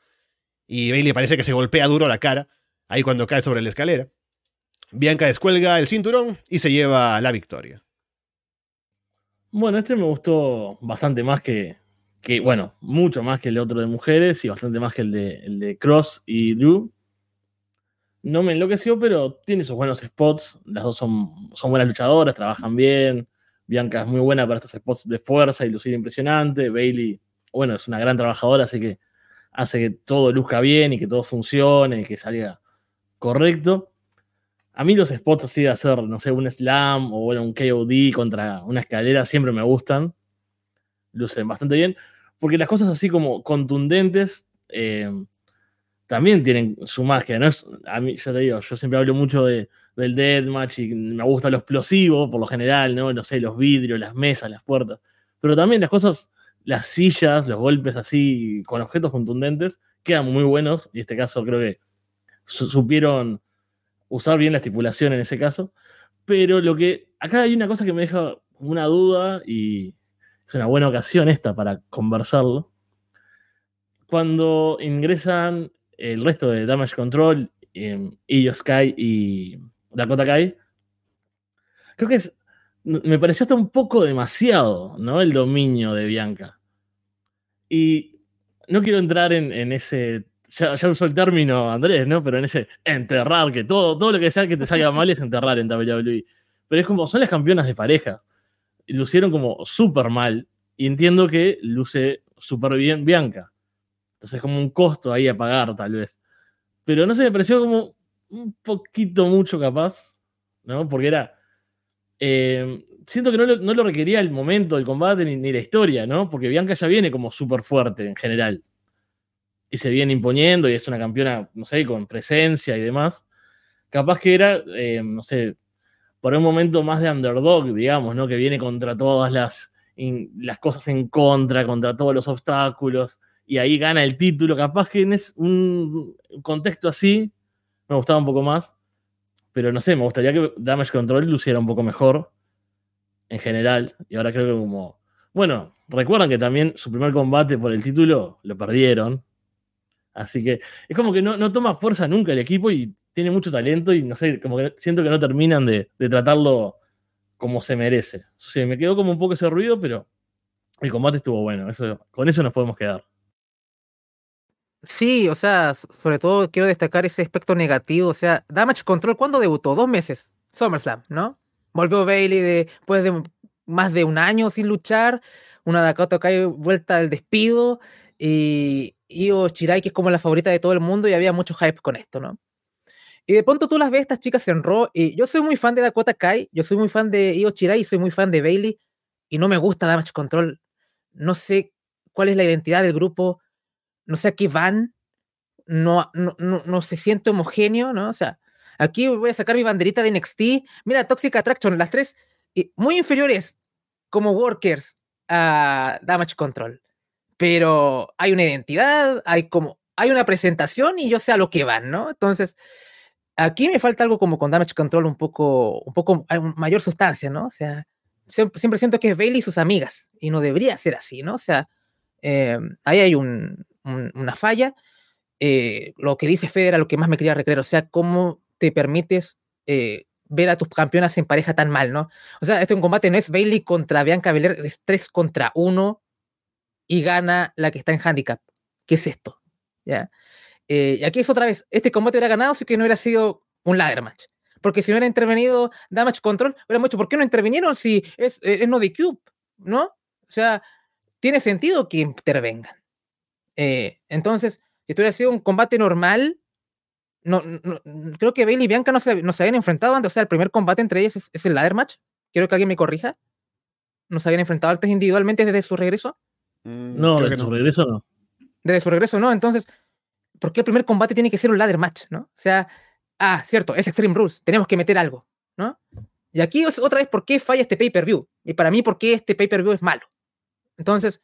Y Bailey parece que se golpea duro la cara, ahí cuando cae sobre la escalera. Bianca descuelga el cinturón y se lleva la victoria. Bueno, este me gustó bastante más que, que, bueno, mucho más que el de otro de mujeres y bastante más que el de, el de Cross y Drew. No me enloqueció, pero tiene sus buenos spots. Las dos son, son buenas luchadoras, trabajan bien. Bianca es muy buena para estos spots de fuerza y lucir impresionante. Bailey, bueno, es una gran trabajadora, así que hace que todo luzca bien y que todo funcione y que salga correcto. A mí los spots así de hacer, no sé, un slam o bueno, un KOD contra una escalera siempre me gustan. Lucen bastante bien. Porque las cosas así como contundentes eh, también tienen su magia. ¿no? A mí, ya te digo, yo siempre hablo mucho de, del deathmatch y me gusta lo explosivo por lo general, ¿no? No sé, los vidrios, las mesas, las puertas. Pero también las cosas, las sillas, los golpes así con objetos contundentes quedan muy buenos y en este caso creo que supieron usar bien la estipulación en ese caso. Pero lo que acá hay una cosa que me deja una duda y es una buena ocasión esta para conversarlo. Cuando ingresan el resto de Damage Control, eh, Io Sky y Dakota Kai, creo que es, me pareció hasta un poco demasiado, ¿no? El dominio de Bianca. Y no quiero entrar en, ese ya, usó el término Andrés, ¿no? Pero en ese enterrar, que todo, todo lo que sea que te salga mal es enterrar en WWE. Pero es como, son las campeonas de pareja. Lucieron como súper mal. Y entiendo que luce súper bien Bianca. Entonces es como un costo ahí a pagar, tal vez. Pero no sé, me pareció como un poquito mucho capaz, ¿no? Porque era. Eh, siento que no lo, requería el momento, el combate ni, ni, la historia, ¿no? Porque Bianca ya viene como súper fuerte en general y se viene imponiendo y es una campeona, no sé, con presencia y demás. Capaz que era, eh, no sé, por un momento más de underdog, digamos, ¿no? Que viene contra todas las, las cosas en contra, contra todos los obstáculos, y ahí gana el título. Capaz que en un contexto así me gustaba un poco más, pero no sé, me gustaría que Damage Control luciera un poco mejor en general, y ahora creo que como... Bueno, recuerdan que también su primer combate por el título lo perdieron, Así que es como que no, toma fuerza nunca el equipo y tiene mucho talento y no sé, como que siento que no terminan de, tratarlo como se merece. O sea, me quedó como un poco ese ruido, pero el combate estuvo bueno. Eso, con eso nos podemos quedar. Sí, o sea, sobre todo quiero destacar ese aspecto negativo. O sea, Damage Control, ¿cuándo debutó? Dos meses. SummerSlam, ¿no? Volvió Bailey después de más de un año sin luchar. Una Dakota Kai vuelta al despido. Y, Io Shirai, que es como la favorita de todo el mundo, y había mucho hype con esto, ¿no? Y de pronto tú las ves, estas chicas en Raw, y yo soy muy fan de Dakota Kai, yo soy muy fan de Io Shirai, y soy muy fan de Bailey, y no me gusta Damage Control. No sé cuál es la identidad del grupo, no sé a qué van, no, no, no, se siente homogéneo, ¿no? O sea, aquí voy a sacar mi banderita de NXT. Mira, Toxic Attraction, las tres muy inferiores como workers a Damage Control pero hay una identidad, hay como, hay una presentación y yo sé a lo que van, ¿no? Entonces, aquí me falta algo como con Damage Control un poco, un poco mayor sustancia, ¿no? O sea, siempre, siento que es Bailey y sus amigas y no debería ser así, ¿no? O sea, eh, ahí hay una falla. Eh, lo que dice Fede era lo que más me quería recrear, o sea, cómo te permites eh, ver a tus campeonas en pareja tan mal, ¿no? O sea, esto en combate no es Bailey contra Bianca Belair, es 3 contra 1 y gana la que está en handicap. ¿Qué es esto? ¿Ya? Eh, y aquí es otra vez, este combate hubiera ganado si no hubiera sido un ladder match. Porque si no hubiera intervenido Damage Control, hubiéramos dicho, ¿por qué no intervinieron si es, es no de Cube? ¿No? O sea, tiene sentido que intervengan. Eh, entonces, si esto hubiera sido un combate normal, no, creo que Bailey y Bianca no se, no se habían enfrentado antes. O sea, el primer combate entre ellos es, es el ladder match. Quiero que alguien me corrija. ¿No se habían enfrentado antes individualmente desde su regreso? Mm, no, de su regreso no. De su regreso no. Entonces, ¿por qué el primer combate tiene que ser un ladder match, no? O sea, ah, cierto, es Extreme Rules, tenemos que meter algo, ¿no? Y aquí otra vez, ¿por qué falla este pay-per-view? Y para mí, ¿por qué este pay-per-view es malo? Entonces,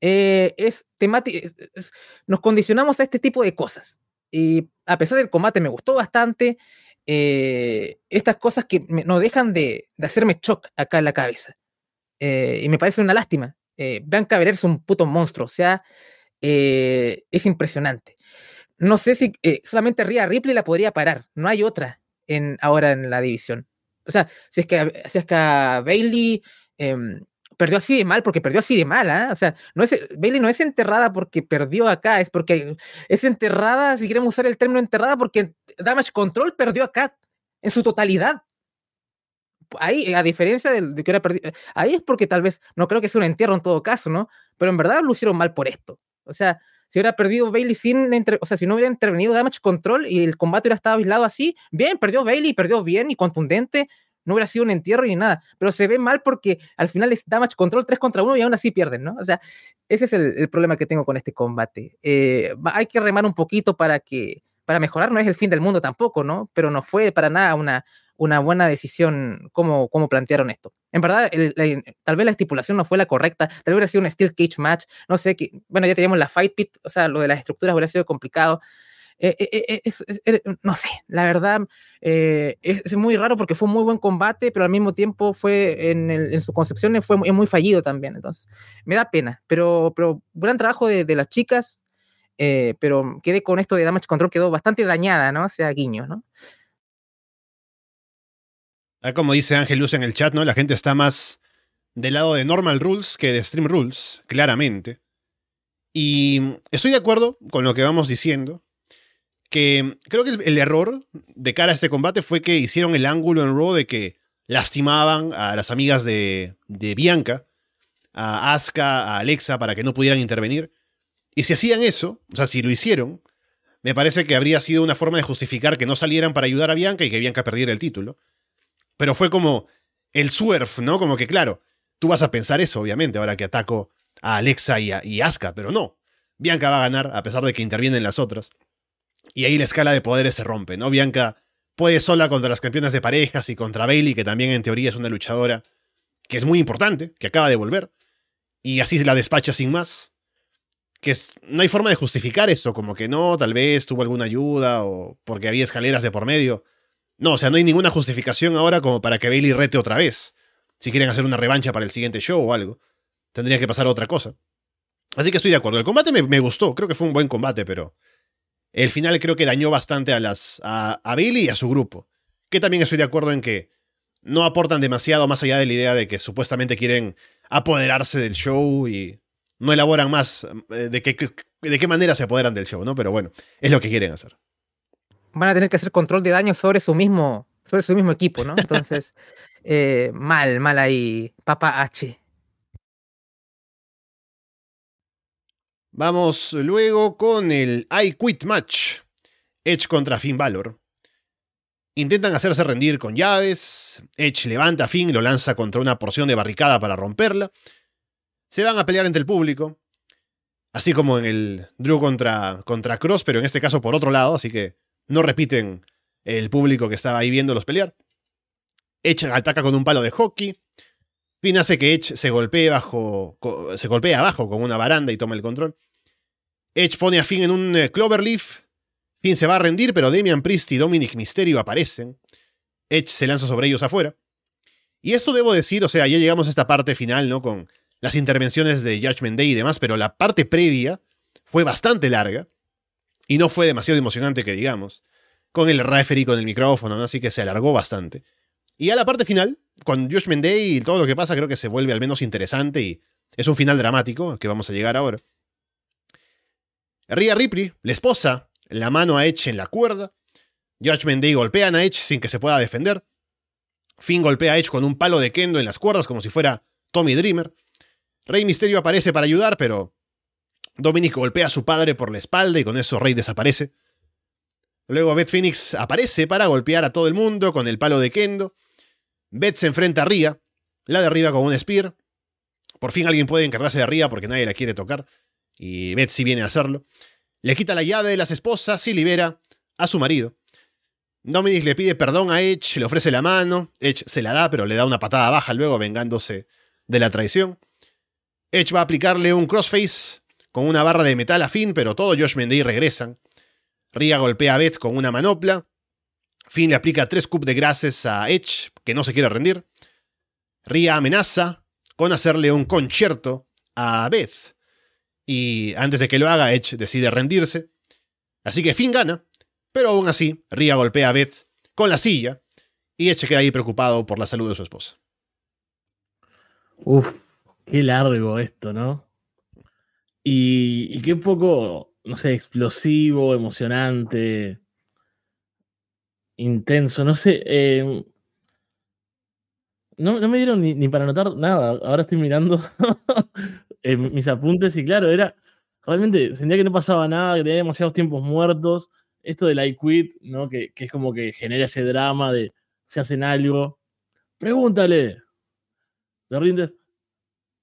eh, es temático, nos condicionamos a este tipo de cosas. Y a pesar del combate me gustó bastante, eh, estas cosas que no dejan de, hacerme shock acá en la cabeza. Eh, y me parece una lástima. Eh, Blanca Belair es un puto monstruo, o sea, es impresionante. No sé si solamente Rhea Ripley la podría parar, no hay otra en, ahora en la división. O sea, si es que, si es que Bailey em, perdió así de mal, porque perdió así de mal, ¿ah? O sea, no es, Bailey no es enterrada porque perdió acá, es porque es enterrada, si queremos usar el término enterrada, porque Damage Control perdió acá en su totalidad ahí, a diferencia de, que era perdido, ahí es porque tal vez, no creo que sea un entierro en todo caso, ¿no? Pero en verdad lo hicieron mal por esto. O sea, si hubiera perdido Bailey sin, o sea, si no hubiera intervenido Damage Control y el combate hubiera estado aislado así, bien, perdió Bailey, perdió bien y contundente, no hubiera sido un entierro ni nada, pero se ve mal porque al final es Damage Control 3 contra 1 y aún así pierden, ¿no? O sea, ese es el, problema que tengo con este combate. Eh, hay que remar un poquito para que, para mejorar, no es el fin del mundo tampoco, ¿no? Pero no fue para nada una, una buena decisión cómo, cómo plantearon esto. En verdad, tal vez la estipulación no fue la correcta, tal vez hubiera sido un Steel Cage match, no sé, que, bueno, ya teníamos la Fight Pit, o sea, lo de las estructuras hubiera sido complicado. Eh, eh, eh, no sé, la verdad es, muy raro porque fue un muy buen combate, pero al mismo tiempo fue en, en su concepción fue muy, fallido también. Entonces, me da pena, pero, pero trabajo de, de las chicas, pero quedé con esto de Damage Control, quedó bastante dañada, ¿no? O sea, guiño, ¿no? Ah, como dice Ángel Luz en el chat, ¿no? La gente está más del lado de Normal Rules que de Stream Rules, claramente. Y estoy de acuerdo con lo que vamos diciendo, que creo que el, error de cara a este combate fue que hicieron el ángulo en Raw de que lastimaban a las amigas de, de Bianca, a Asuka, a Alexa, para que no pudieran intervenir. Y si hacían eso, o sea, si lo hicieron, me parece que habría sido una forma de justificar que no salieran para ayudar a Bianca y que Bianca perdiera el título. Pero fue como el swerve, ¿no? Como que, claro, tú vas a pensar eso, obviamente, ahora que ataco a Alexa y a y Asuka, pero no. Bianca va a ganar, a pesar de que intervienen las otras. Y ahí la escala de poderes se rompe, ¿no? Bianca puede sola contra las campeonas de parejas y contra Bailey, que también en teoría es una luchadora que es muy importante, que acaba de volver. Y así la despacha sin más. Que es, no hay forma de justificar esto, como que no, tal vez tuvo alguna ayuda o porque había escaleras de por medio. No, o sea, no hay ninguna justificación ahora como para que Bailey rete otra vez. Si quieren hacer una revancha para el siguiente show o algo. Tendría que pasar otra cosa. Así que estoy de acuerdo. El combate me gustó. Creo que fue un buen combate, pero el final creo que dañó bastante a, las, a, a Bailey y a su grupo. Que también estoy de acuerdo en que no aportan demasiado más allá de la idea de que supuestamente quieren apoderarse del show y no elaboran más eh, de qué, de qué manera se apoderan del show, ¿no? Pero bueno, es lo que quieren hacer. Van a tener que hacer control de daño sobre su mismo, sobre su mismo equipo, ¿no? Entonces, eh, mal, mal ahí, Papa H. Vamos luego con el I Quit Match. Edge contra Finn Balor. Intentan hacerse rendir con llaves. Edge levanta a Finn y lo lanza contra una porción de barricada para romperla. Se van a pelear entre el público. Así como en el Drew contra, contra Cross, pero en este caso por otro lado, así que no repiten el público que estaba ahí viéndolos pelear. Edge ataca con un palo de hockey. Finn hace que Edge se golpee, bajo, se golpee abajo con una baranda y toma el control. Edge pone a Finn en un eh, Cloverleaf. Finn se va a rendir, pero Damian Priest y Dominic Mysterio aparecen. Edge se lanza sobre ellos afuera. Y esto debo decir, o sea, ya llegamos a esta parte final, ¿no? Con las intervenciones de Judgment Day y demás, pero la parte previa fue bastante larga y no fue demasiado emocionante que digamos, con el referee con el micrófono, ¿no? así que se alargó bastante. Y a la parte final, con Judgment Day y todo lo que pasa, creo que se vuelve al menos interesante y es un final dramático que vamos a llegar ahora. Rhea Ripley, la esposa, la mano a Edge en la cuerda. Judgment Day golpean a Edge sin que se pueda defender. Finn golpea a Edge con un palo de kendo en las cuerdas como si fuera Tommy Dreamer. Rey Misterio aparece para ayudar, pero Dominic golpea a su padre por la espalda y con eso Rey desaparece. Luego Beth Phoenix aparece para golpear a todo el mundo con el palo de kendo. Beth se enfrenta a Rhea, la derriba con un spear. Por fin alguien puede encargarse de Rhea porque nadie la quiere tocar. Y Beth sí viene a hacerlo. Le quita la llave de las esposas y libera a su marido. Dominic le pide perdón a Edge, le ofrece la mano. Edge se la da, pero le da una patada baja luego, vengándose de la traición. Edge va a aplicarle un crossface con una barra de metal a Finn, pero todo Josh Menday regresan. Rhea golpea a Beth con una manopla. Finn le aplica tres cups de grases a Edge, que no se quiere rendir. Rhea amenaza con hacerle un concierto a Beth. Y antes de que lo haga, Edge decide rendirse. Así que Finn gana, pero aún así, Rhea golpea a Beth con la silla y Edge queda ahí preocupado por la salud de su esposa. Uf, qué largo esto, ¿no? Y, qué poco, no sé, explosivo, emocionante, intenso, no sé. Eh, no, no, me dieron ni, ni, para notar nada. Ahora estoy mirando eh, mis apuntes y claro, era. Realmente sentía que no pasaba nada, que tenía demasiados tiempos muertos. Esto del I quit, ¿no? Que, que es como que genera ese drama de se hacen algo. Pregúntale. ¿Te rindes?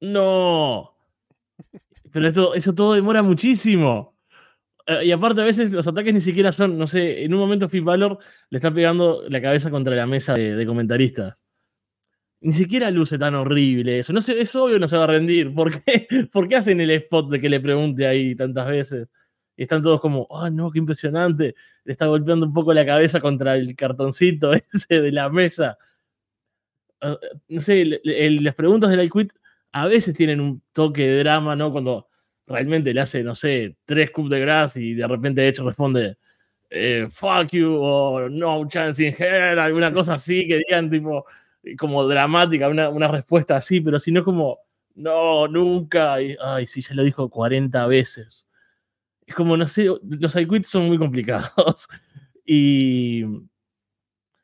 No. Pero esto, eso todo demora muchísimo. Y aparte, a veces los ataques ni siquiera son, no sé, en un momento Finn Balor le está pegando la cabeza contra la mesa de comentaristas. Ni siquiera luce tan horrible eso. No es obvio no se va a rendir. ¿Por qué? ¿Por qué hacen el spot de que le pregunte ahí tantas veces? Y están todos como, oh no, qué impresionante. Le está golpeando un poco la cabeza contra el cartoncito ese de la mesa. Uh, no sé, las preguntas del iQuit a veces tienen un toque de drama, ¿no? Cuando realmente le hace, no sé, tres cups de grass y de repente de hecho responde eh, fuck you o no chance in hell, alguna cosa así que digan tipo como dramática, una, una respuesta así, pero si no como no, nunca. Y, ay, sí, ya lo dijo 40 veces. Es como, no sé, los iQuits son muy complicados. y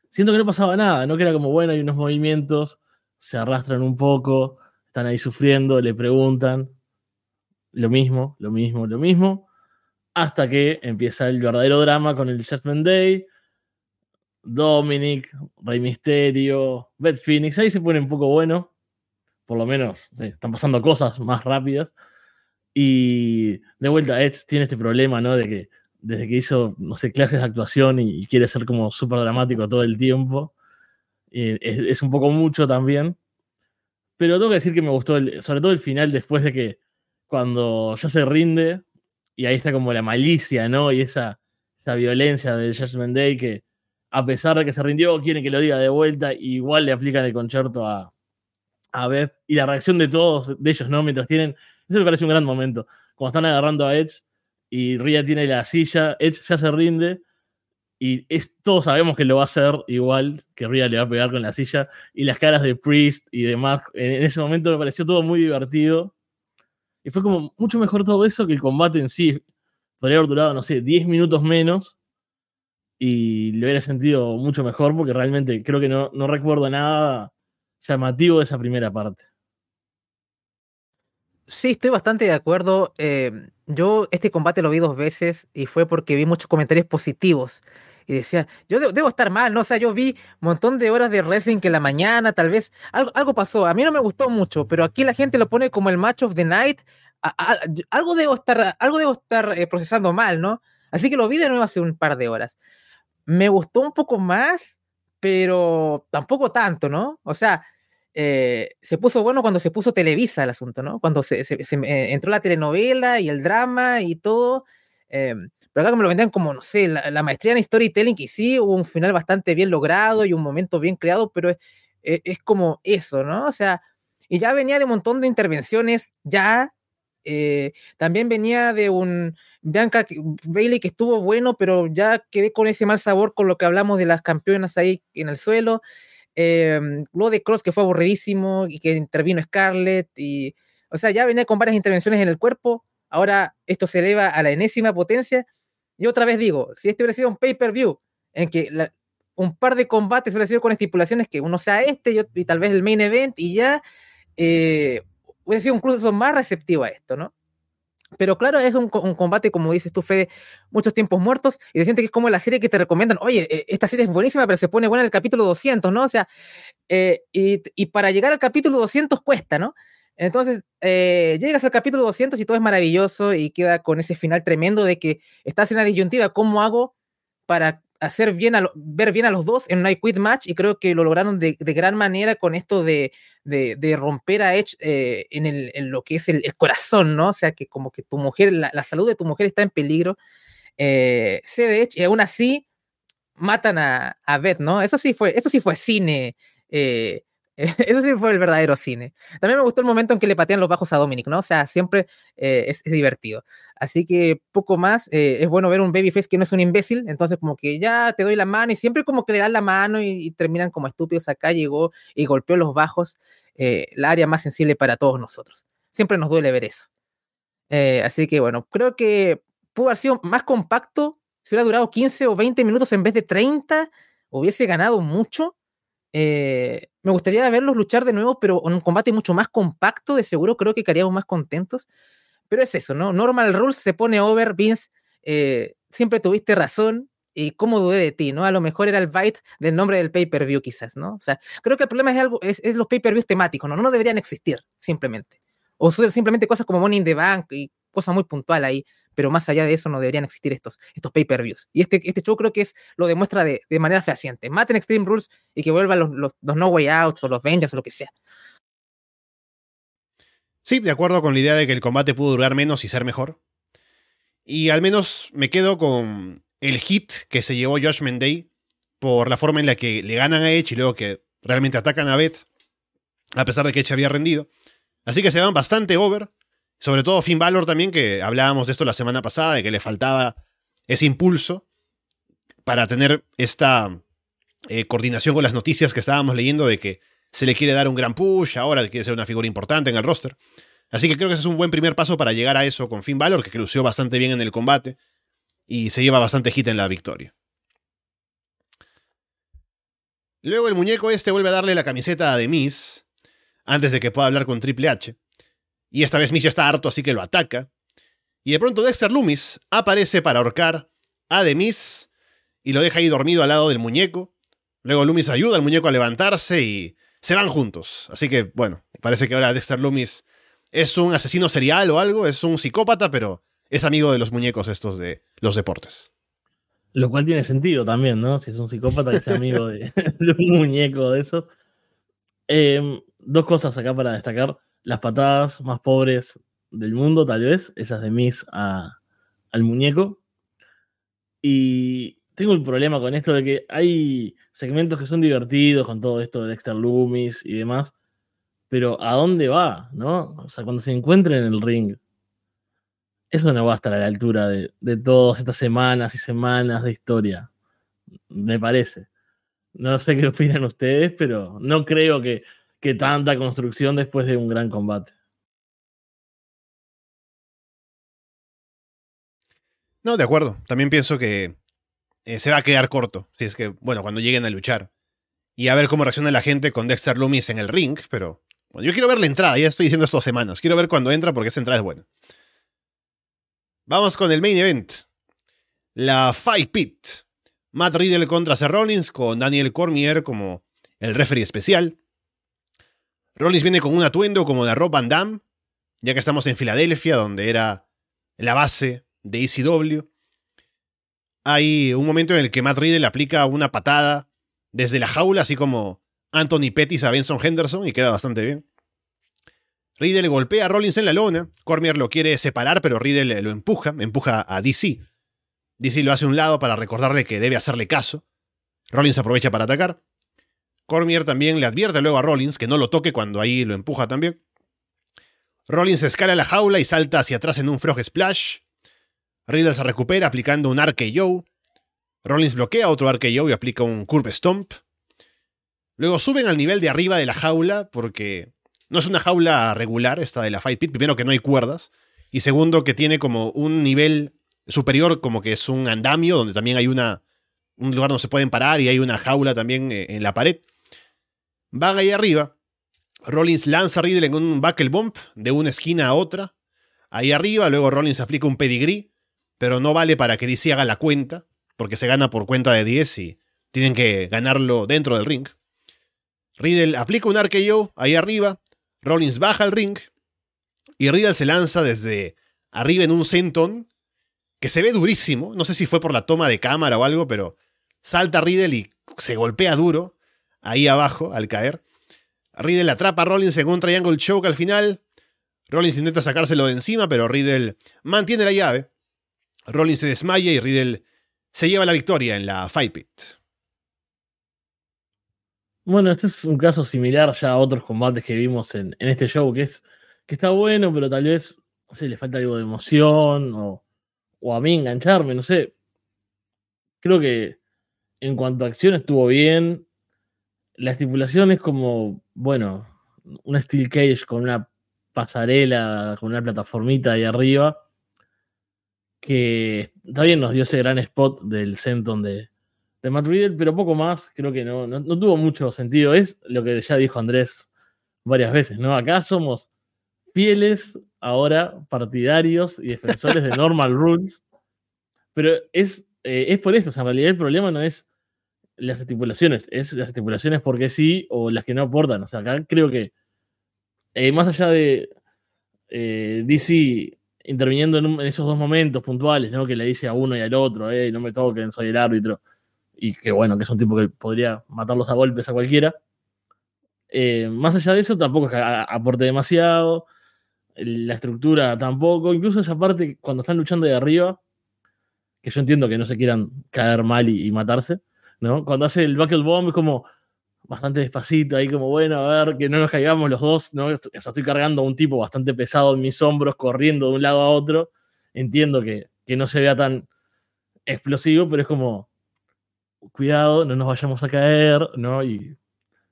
siento que no pasaba nada, ¿no? Que era como, bueno, hay unos movimientos, se arrastran un poco, están ahí sufriendo, le preguntan lo mismo, lo mismo, lo mismo, hasta que empieza el verdadero drama con el Judgment Day, Dominic, Rey Misterio, Beth Phoenix, ahí se pone un poco bueno, por lo menos están pasando cosas más rápidas. Y de vuelta, Edge tiene este problema, ¿no? De que desde que hizo, no sé, clases de actuación y, quiere ser como súper dramático todo el tiempo, es, un poco mucho también. Pero tengo que decir que me gustó, sobre todo el final, después de que cuando ya se rinde, y ahí está como la malicia, ¿no? Y esa, esa violencia del Judgment Day que, a pesar de que se rindió, quieren que lo diga de vuelta, igual le aplican el concierto a, a Beth. Y la reacción de todos, de ellos, ¿no? Mientras tienen. Eso me parece un gran momento. Cuando están agarrando a Edge y Ria tiene la silla, Edge ya se rinde. Y es, todos sabemos que lo va a hacer igual, que Ria le va a pegar con la silla. Y las caras de Priest y demás, en, ese momento me pareció todo muy divertido. Y fue como mucho mejor todo eso que el combate en sí. Podría haber durado, no sé, 10 minutos menos. Y le hubiera sentido mucho mejor porque realmente creo que no, no recuerdo nada llamativo de esa primera parte. Sí, estoy bastante de acuerdo. Eh, yo este combate lo vi dos veces y fue porque vi muchos comentarios positivos. Y decía, yo debo, estar mal, ¿no? O sea, yo vi un montón de horas de wrestling que en la mañana, tal vez algo, algo pasó. A mí no me gustó mucho, pero aquí la gente lo pone como el match of the night. algo debo estar, algo debo estar eh, procesando mal, ¿no? Así que lo vi de nuevo hace un par de horas. Me gustó un poco más, pero tampoco tanto, ¿no? O sea, eh, se puso bueno cuando se puso Televisa el asunto, ¿no? Cuando se, eh, entró la telenovela y el drama y todo. Em, pero acá me lo vendían como, no sé, la, maestría en storytelling, que sí, hubo un final bastante bien logrado y un momento bien creado, pero es, como eso, ¿no? O sea, y ya venía de un montón de intervenciones, ya. Eh, también venía de un Bianca Bailey que estuvo bueno, pero ya quedé con ese mal sabor con lo que hablamos de las campeonas ahí en el suelo. Eh, lo de Cross que fue aburridísimo y que intervino Scarlett y, o sea, ya venía con varias intervenciones en el cuerpo, ahora esto se eleva a la enésima potencia y otra vez digo, si este hubiera sido un pay-per-view en que un par de combates hubiera sido con estipulaciones que uno sea este y, tal vez el main event y ya eh, hubiera sido incluso más receptivo a esto, ¿no? Pero claro, es un, combate, como dices tú, Fede, muchos tiempos muertos, y se siente que es como la serie que te recomiendan, oye, eh, esta serie es buenísima, pero se pone buena en el capítulo 200, ¿no? O sea, eh, y, para llegar al capítulo 200 cuesta, ¿no? Entonces, eh, llegas al capítulo 200 y todo es maravilloso y queda con ese final tremendo de que estás en la disyuntiva, ¿cómo hago para hacer bien a ver bien a los dos en un I Quit match y creo que lo lograron de, gran manera con esto de, romper a Edge eh, en, lo que es el, corazón, ¿no? O sea, que como que tu mujer, la, salud de tu mujer está en peligro. Eh, sé de Edge y aún así matan a, a Beth, ¿no? Eso sí fue, eso sí fue cine. Eh, Eso sí fue el verdadero cine. También me gustó el momento en que le patean los bajos a Dominic, ¿no? O sea, siempre eh, es, divertido. Así que poco más. Eh, es bueno ver un babyface que no es un imbécil. Entonces, como que ya te doy la mano y siempre como que le dan la mano y, terminan como estúpidos. Acá llegó y golpeó los bajos, eh, la área más sensible para todos nosotros. Siempre nos duele ver eso. así que bueno, creo que pudo haber sido más compacto. Si hubiera durado 15 o 20 minutos en vez de 30, hubiese ganado mucho eh, me gustaría verlos luchar de nuevo, pero en un combate mucho más compacto, de seguro creo que quedaríamos más contentos. Pero es eso, ¿no? Normal Rules se pone over, Vince, eh, siempre tuviste razón, y cómo dudé de ti, ¿no? A lo mejor era el bite del nombre del pay-per-view, quizás, ¿no? O sea, creo que el problema es algo, es, los pay-per-views temáticos, ¿no? No deberían existir, simplemente. O simplemente cosas como Money in the Bank y cosas muy puntual ahí pero más allá de eso no deberían existir estos, estos pay-per-views. Y este, este show creo que es, lo demuestra de, manera fehaciente. Maten Extreme Rules y que vuelvan los, No Way Outs o los Vengeance o lo que sea. Sí, de acuerdo con la idea de que el combate pudo durar menos y ser mejor. Y al menos me quedo con el hit que se llevó Josh Day por la forma en la que le ganan a Edge y luego que realmente atacan a Beth, a pesar de que Edge había rendido. Así que se van bastante over. Sobre todo Finn Balor también, que hablábamos de esto la semana pasada, de que le faltaba ese impulso para tener esta eh, coordinación con las noticias que estábamos leyendo de que se le quiere dar un gran push, ahora quiere ser una figura importante en el roster. Así que creo que ese es un buen primer paso para llegar a eso con Finn Balor, que lució bastante bien en el combate y se lleva bastante hit en la victoria. Luego el muñeco este vuelve a darle la camiseta a The Miz, antes de que pueda hablar con Triple H. Y esta vez ya está harto, así que lo ataca. Y de pronto Dexter Loomis aparece para ahorcar a The Miz y lo deja ahí dormido al lado del muñeco. Luego Loomis ayuda al muñeco a levantarse y se van juntos. Así que, bueno, parece que ahora Dexter Loomis es un asesino serial o algo, es un psicópata, pero es amigo de los muñecos estos de los deportes. Lo cual tiene sentido también, ¿no? Si es un psicópata que sea amigo de, un muñeco de esos. Em, dos cosas acá para destacar. Las patadas más pobres del mundo, tal vez, esas de Miss al muñeco. Y tengo el problema con esto de que hay segmentos que son divertidos con todo esto de Dexter Loomis y demás, pero ¿a dónde va? ¿No? O sea, cuando se encuentren en el ring, eso no va a estar a la altura de, todas estas semanas y semanas de historia. Me parece. No sé qué opinan ustedes, pero no creo que, que tanta construcción después de un gran combate. No, de acuerdo. También pienso que eh, se va a quedar corto. Si es que, bueno, cuando lleguen a luchar. Y a ver cómo reacciona la gente con Dexter Loomis en el ring, pero. Bueno, yo quiero ver la entrada, ya estoy diciendo esto semanas. Quiero ver cuando entra porque esa entrada es buena. Vamos con el main event. La Fight Pit. Matt Riddle contra Seth Rollins con Daniel Cormier como el referee especial. Rollins viene con un atuendo como de Rob Van Damme, ya que estamos en Filadelfia, donde era la base de ECW. Hay un momento en el que Matt Riddle aplica una patada desde la jaula, así como Anthony Pettis a Benson Henderson, y queda bastante bien. Riddle golpea a Rollins en la lona. Cormier lo quiere separar, pero Riddle lo empuja, empuja a DC. DC lo hace a un lado para recordarle que debe hacerle caso. Rollins aprovecha para atacar. Cormier también le advierte luego a Rollins que no lo toque cuando ahí lo empuja también. Rollins escala la jaula y salta hacia atrás en un frog splash. Riddle se recupera aplicando un RKO. Rollins bloquea otro RKO y aplica un curve stomp. Luego suben al nivel de arriba de la jaula porque no es una jaula regular esta de la Fight Pit. Primero que no hay cuerdas. Y segundo que tiene como un nivel superior, como que es un andamio donde también hay una, un lugar donde se pueden parar y hay una jaula también eh, en la pared. Van ahí arriba. Rollins lanza a Riddle en un buckle bump de una esquina a otra. Ahí arriba, luego Rollins aplica un pedigree, pero no vale para que DC haga la cuenta, porque se gana por cuenta de 10 y tienen que ganarlo dentro del ring. Riddle aplica un RKO ahí arriba, Rollins baja al ring y Riddle se lanza desde arriba en un senton que se ve durísimo. No sé si fue por la toma de cámara o algo, pero salta Riddle y se golpea duro ahí abajo al caer. Riddle atrapa a Rollins en un triangle choke al final. Rollins intenta sacárselo de encima, pero Riddle mantiene la llave. Rollins se desmaya y Riddle se lleva la victoria en la Fight Pit. Bueno, este es un caso similar ya a otros combates que vimos en, este show, que es que está bueno, pero tal vez no sé, le falta algo de emoción o, o a mí engancharme, no sé. Creo que en cuanto a acción estuvo bien. La estipulación es como, bueno, un steel cage con una pasarela, con una plataformita ahí arriba. Que bien, nos dio ese gran spot del Senton de, de Matt Riddle, pero poco más, creo que no, no, tuvo mucho sentido. Es lo que ya dijo Andrés varias veces, ¿no? Acá somos fieles, ahora partidarios y defensores de normal rules, pero es, eh, es por eso, o sea, en realidad el problema no es las estipulaciones, es las estipulaciones porque sí o las que no aportan. O sea, acá creo que eh, más allá de eh, DC interviniendo en, en, esos dos momentos puntuales, ¿no? Que le dice a uno y al otro, eh, no me toquen, soy el árbitro y que bueno, que es un tipo que podría matarlos a golpes a cualquiera. Eh, más allá de eso, tampoco es que aporte demasiado, la estructura tampoco, incluso esa parte cuando están luchando de arriba, que yo entiendo que no se quieran caer mal y, matarse, ¿no? Cuando hace el buckle bomb es como bastante despacito, ahí como, bueno, a ver, que no nos caigamos los dos, ¿no? estoy cargando a un tipo bastante pesado en mis hombros, corriendo de un lado a otro, entiendo que, que no se vea tan explosivo, pero es como, cuidado, no nos vayamos a caer, ¿no? Y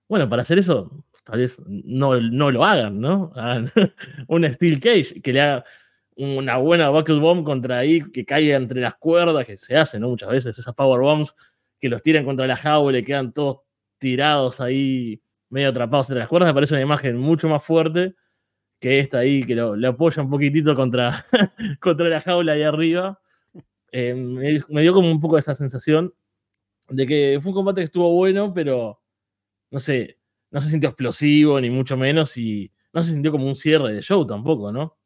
bueno, para hacer eso tal vez no, no lo hagan, ¿no? Hagan un Steel Cage, que le haga una buena Buckle Bomb contra ahí, que caiga entre las cuerdas, que se hace, ¿no? Muchas veces, esas Power Bombs que los tiran contra la jaula y quedan todos tirados ahí, medio atrapados entre las cuerdas, me parece una imagen mucho más fuerte que esta ahí, que lo, apoya un poquitito contra, contra la jaula ahí arriba. Eh, me, dio como un poco esa sensación de que fue un combate que estuvo bueno, pero no sé, no se sintió explosivo, ni mucho menos, y no se sintió como un cierre de show tampoco, ¿no?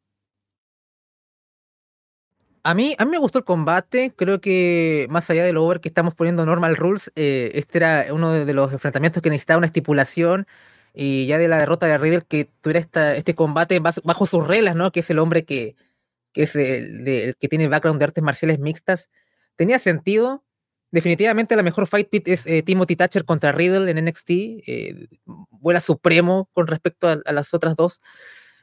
A mí, a mí me gustó el combate. Creo que más allá del over que estamos poniendo normal rules, eh, este era uno de los enfrentamientos que necesitaba una estipulación. Y ya de la derrota de Riddle, que tuviera esta, este combate bajo sus reglas, ¿no? Que es el hombre que, que es el, que tiene el background de artes marciales mixtas. Tenía sentido. Definitivamente la mejor fight pit es eh, Timothy Thatcher contra Riddle en NXT. Eh, vuela supremo con respecto a las otras dos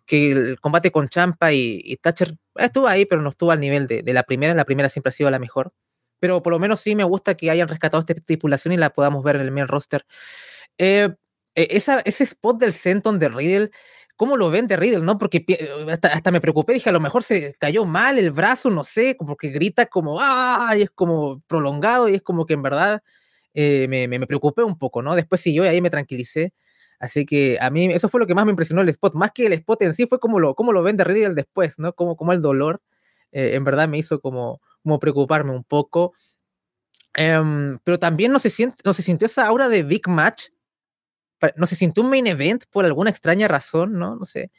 que el combate con Champa y, Thatcher estuvo ahí, pero no estuvo al nivel de, la primera. La primera siempre ha sido la mejor. Pero por lo menos sí me gusta que hayan rescatado esta estipulación y la podamos ver en el main roster. Eh, e, esa, ese spot del Senton de Riddle, ¿cómo lo ven de Riddle? ¿no? Porque hasta, me preocupé, dije, a lo mejor se cayó mal el brazo, no sé, porque grita como, ¡ah! Y es como prolongado y es como que en verdad eh, me, me, preocupé un poco, ¿no? Después siguió y ahí me tranquilicé. Así que a mí eso fue lo que más me impresionó el spot, más que el spot en sí fue como lo, como lo ven de Riddle después, ¿no? Como, como el dolor, eh, en verdad me hizo como, como preocuparme un poco. Em, pero también no se, siente, no se sintió esa aura de big match, no se sintió un main event por alguna extraña razón, ¿no? No sé.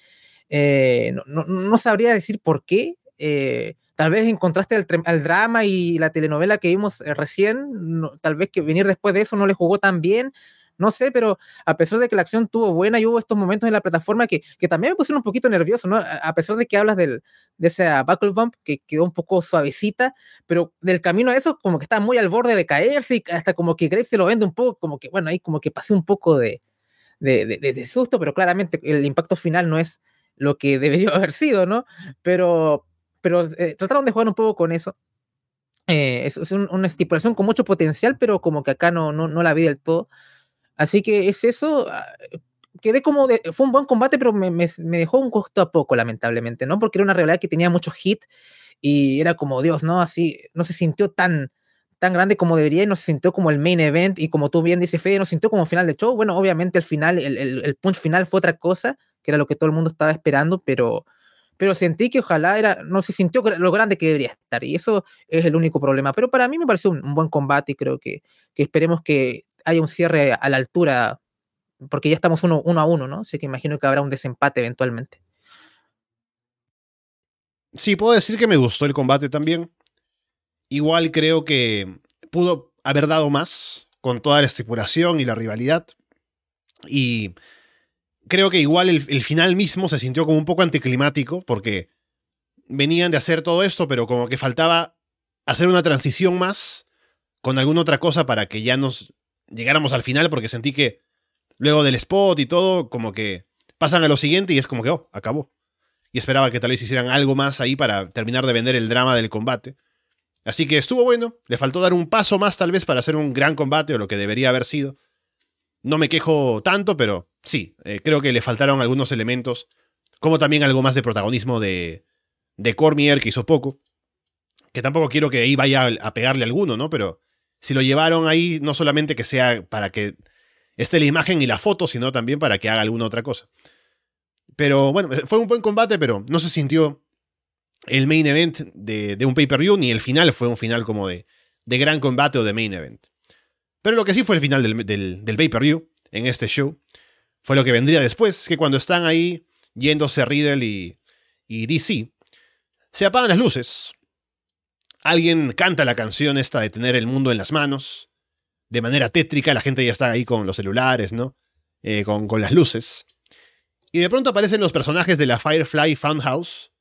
Eh, no, no, sabría decir por qué. Eh, tal vez en contraste al, drama y la telenovela que vimos recién, tal vez que venir después de eso no le jugó tan bien, no sé, pero a pesar de que la acción tuvo buena y hubo estos momentos en la plataforma que, también me pusieron un poquito nervioso, ¿no? A pesar de que hablas del, de esa buckle bump que quedó un poco suavecita, pero del camino a eso como que está muy al borde de caerse y hasta como que Graves se lo vende un poco, como que, bueno, ahí como que pasé un poco de, de, susto, pero claramente el impacto final no es lo que debería haber sido, ¿no? Pero, pero eh, trataron de jugar un poco con eso. Eh, es, una estipulación con mucho potencial, pero como que acá no, no, no la vi del todo. Así que es eso. Ah, quedé como. Fue un buen combate, pero me, dejó un costo a poco, lamentablemente, ¿no? Porque era una realidad que tenía mucho hit y era como, Dios, ¿no? Así, no se sintió tan, tan grande como debería y no se sintió como el main event. Y como tú bien dices, Fede, no se sintió como final de show. Bueno, obviamente el final, el, el, punch final fue otra cosa, que era lo que todo el mundo estaba esperando, pero pero sentí que ojalá era, no se sintió lo grande que debería estar, y eso es el único problema. Pero para mí me pareció un, buen combate y creo que, que, esperemos que haya un cierre a la altura, porque ya estamos uno, a uno, ¿no? Así que imagino que habrá un desempate eventualmente. Sí, puedo decir que me gustó el combate también. Igual creo que pudo haber dado más con toda la estipulación y la rivalidad. Y creo que igual el, el, final mismo se sintió como un poco anticlimático porque venían de hacer todo esto, pero como que faltaba hacer una transición más con alguna otra cosa para que ya nos llegáramos al final porque sentí que luego del spot y todo, como que pasan a lo siguiente y es como que, oh, acabó. Y esperaba que tal vez hicieran algo más ahí para terminar de vender el drama del combate. Así que estuvo bueno, le faltó dar un paso más tal vez para hacer un gran combate o lo que debería haber sido. No me quejo tanto, pero sí, eh, creo que le faltaron algunos elementos, como también algo más de protagonismo de, de Cormier, que hizo poco. Que tampoco quiero que ahí vaya a pegarle alguno, ¿no? Pero si lo llevaron ahí, no solamente que sea para que esté la imagen y la foto, sino también para que haga alguna otra cosa. Pero bueno, fue un buen combate, pero no se sintió el main event de, un pay-per-view, ni el final fue un final como de, de, gran combate o de main event. Pero lo que sí fue el final del, del, pay-per-view en este show fue lo que vendría después, que cuando están ahí yéndose Riddle y, y DC, se apagan las luces Alguien canta la canción esta de tener el mundo en las manos. De manera tétrica, la gente ya está ahí con los celulares, ¿no? Eh, con, con las luces. Y de pronto aparecen los personajes de la Firefly Funhouse.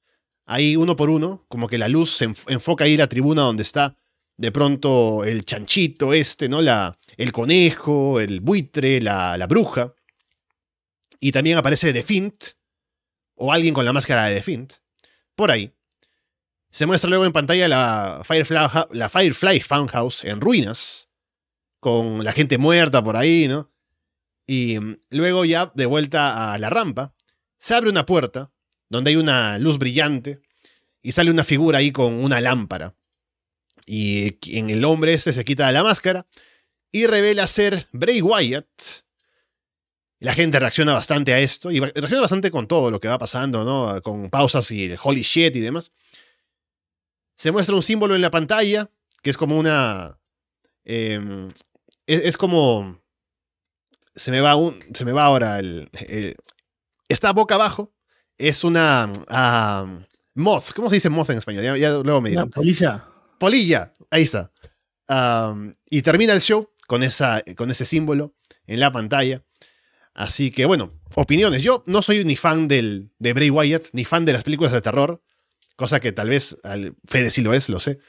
Ahí uno por uno, como que la luz se enfoca ahí la tribuna donde está de pronto el chanchito este, ¿no? La, el conejo, el buitre, la, la bruja. Y también aparece The Fint, o alguien con la máscara de The Fint, por ahí. Se muestra luego en pantalla la Firefly, la Firefly Funhouse en ruinas, con la gente muerta por ahí, ¿no? Y mm, luego ya de vuelta a la rampa, se abre una puerta donde hay una luz brillante y sale una figura ahí con una lámpara. Y en el hombre este se quita la máscara y revela ser Bray Wyatt. La gente reacciona bastante a esto y reacciona bastante con todo lo que va pasando, ¿no? Con pausas y el holy shit y demás. Se muestra un símbolo en la pantalla que es como una. Em, es, como. Se me va un. Se me va ahora el. está boca abajo. Es una. Uh, moth. ¿Cómo se dice moth en español? Ya, luego me dirán. polilla. Polilla. Ahí está. y termina el show con, esa, con ese símbolo en la pantalla. Así que bueno, opiniones. Yo no soy ni fan del, de Bray Wyatt, ni fan de las películas de terror, cosa que tal vez al Fede sí lo es, lo sé.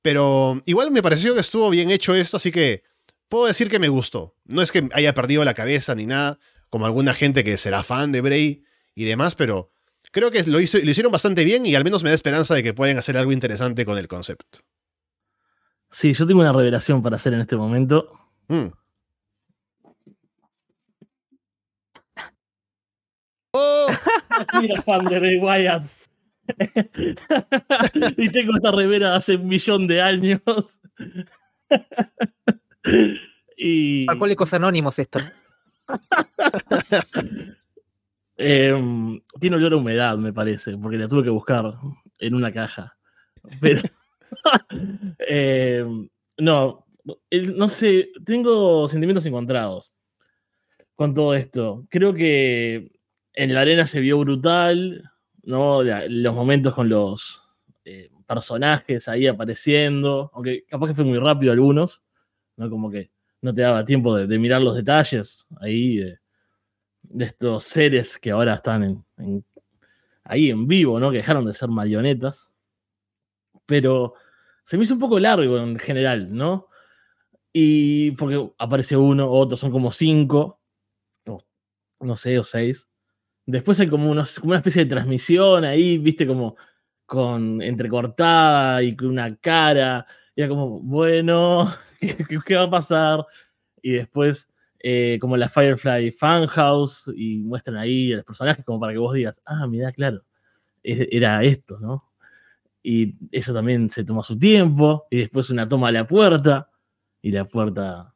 Pero igual me pareció que estuvo bien hecho esto, así que puedo decir que me gustó. No es que haya perdido la cabeza ni nada, como alguna gente que será fan de Bray y demás, pero creo que lo, hizo, lo hicieron bastante bien y al menos me da esperanza de que pueden hacer algo interesante con el concepto. Sí, yo tengo una revelación para hacer en este momento. Mm. ¡Oh! Fan de Ray Wyatt. y tengo esta remera hace un millón de años. y... Alcohólicos Anónimos esto. Em, tiene olor a humedad, me parece, porque la tuve que buscar en una caja. Pero eh, no, no sé, tengo sentimientos encontrados con todo esto. Creo que en la arena se vio brutal, ¿no? los momentos con los eh, personajes ahí apareciendo, aunque capaz que fue muy rápido algunos, ¿no? Como que no te daba tiempo de, mirar los detalles ahí de, estos seres que ahora están ahí en vivo, ¿no? Que dejaron de ser marionetas. Pero se me hizo un poco largo en general, ¿no? Y porque aparece uno, otro, son como cinco, no sé, o seis. Después hay como, una especie de transmisión ahí, viste, como con entrecortada y con una cara. Y era como, bueno, ¿qué, va a pasar? Y después, eh, como la Firefly Funhouse, y muestran ahí a los personajes como para que vos digas, ah, mira, claro, era esto, ¿no? y eso también se toma su tiempo, y después una toma a la puerta, y la puerta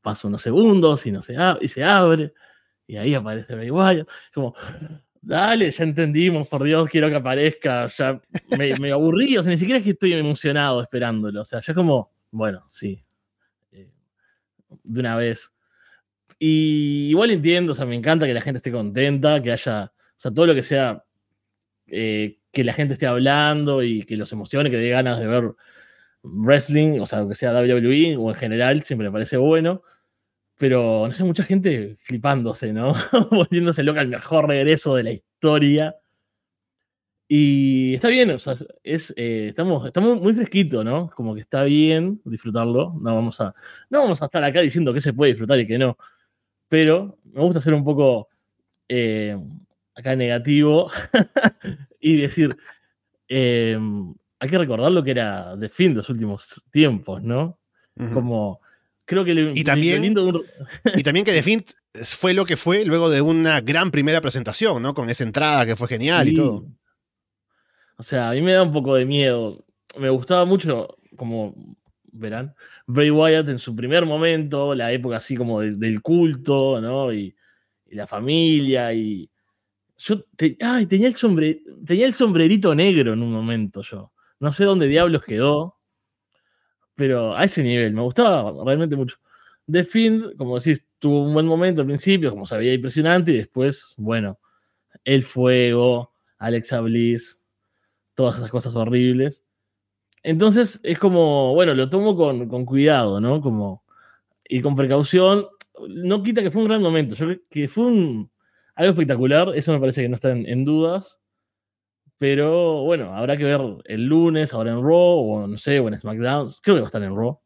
pasa unos segundos y, no se, y se abre, y ahí aparece Wyatt, como, dale, ya entendimos, por Dios, quiero que aparezca, ya me, aburrí, o sea, ni siquiera es que estoy emocionado esperándolo, o sea, ya como, bueno, sí, eh, de una vez. Y igual entiendo, o sea, me encanta que la gente esté contenta, que haya, o sea, todo lo que sea eh, que la gente esté hablando y que los emocione, que dé ganas de ver wrestling, o sea, que sea WWE o en general, siempre me parece bueno. Pero, no sé, mucha gente flipándose, ¿no? Volviéndose loca el mejor regreso de la historia. Y está bien, o sea, es, eh, estamos, estamos muy fresquitos, ¿no? Como que está bien disfrutarlo. No vamos, a, no vamos a estar acá diciendo que se puede disfrutar y que no. Pero me gusta ser un poco eh, acá negativo y decir, em, hay que recordar lo que era The Fin de los últimos tiempos, ¿no? Como, creo que y también, y también que The Fin fue lo que fue luego de una gran primera presentación, ¿no? Con esa entrada que fue genial y todo. O sea, a mí me da un poco de miedo. Me gustaba mucho, como verán, Bray Wyatt en su primer momento, la época así como del culto, ¿no? y la familia y, yo ay, tenía, el tenía el sombrerito negro en un momento yo. No sé dónde diablos quedó, pero a ese nivel me gustaba realmente mucho. The Fiend, como decís, tuvo un buen momento al principio, como se veía impresionante, y después, bueno, el fuego, Alexa Bliss, todas esas cosas horribles. Entonces es como, bueno, lo tomo con, con cuidado, ¿no? Como, y con precaución. No quita que fue un gran momento. Yo que fue algo espectacular, eso me parece que no está en, dudas. Pero bueno, habrá que ver el lunes, ahora en Raw, o no sé, o en SmackDown. Creo que va a estar en Raw.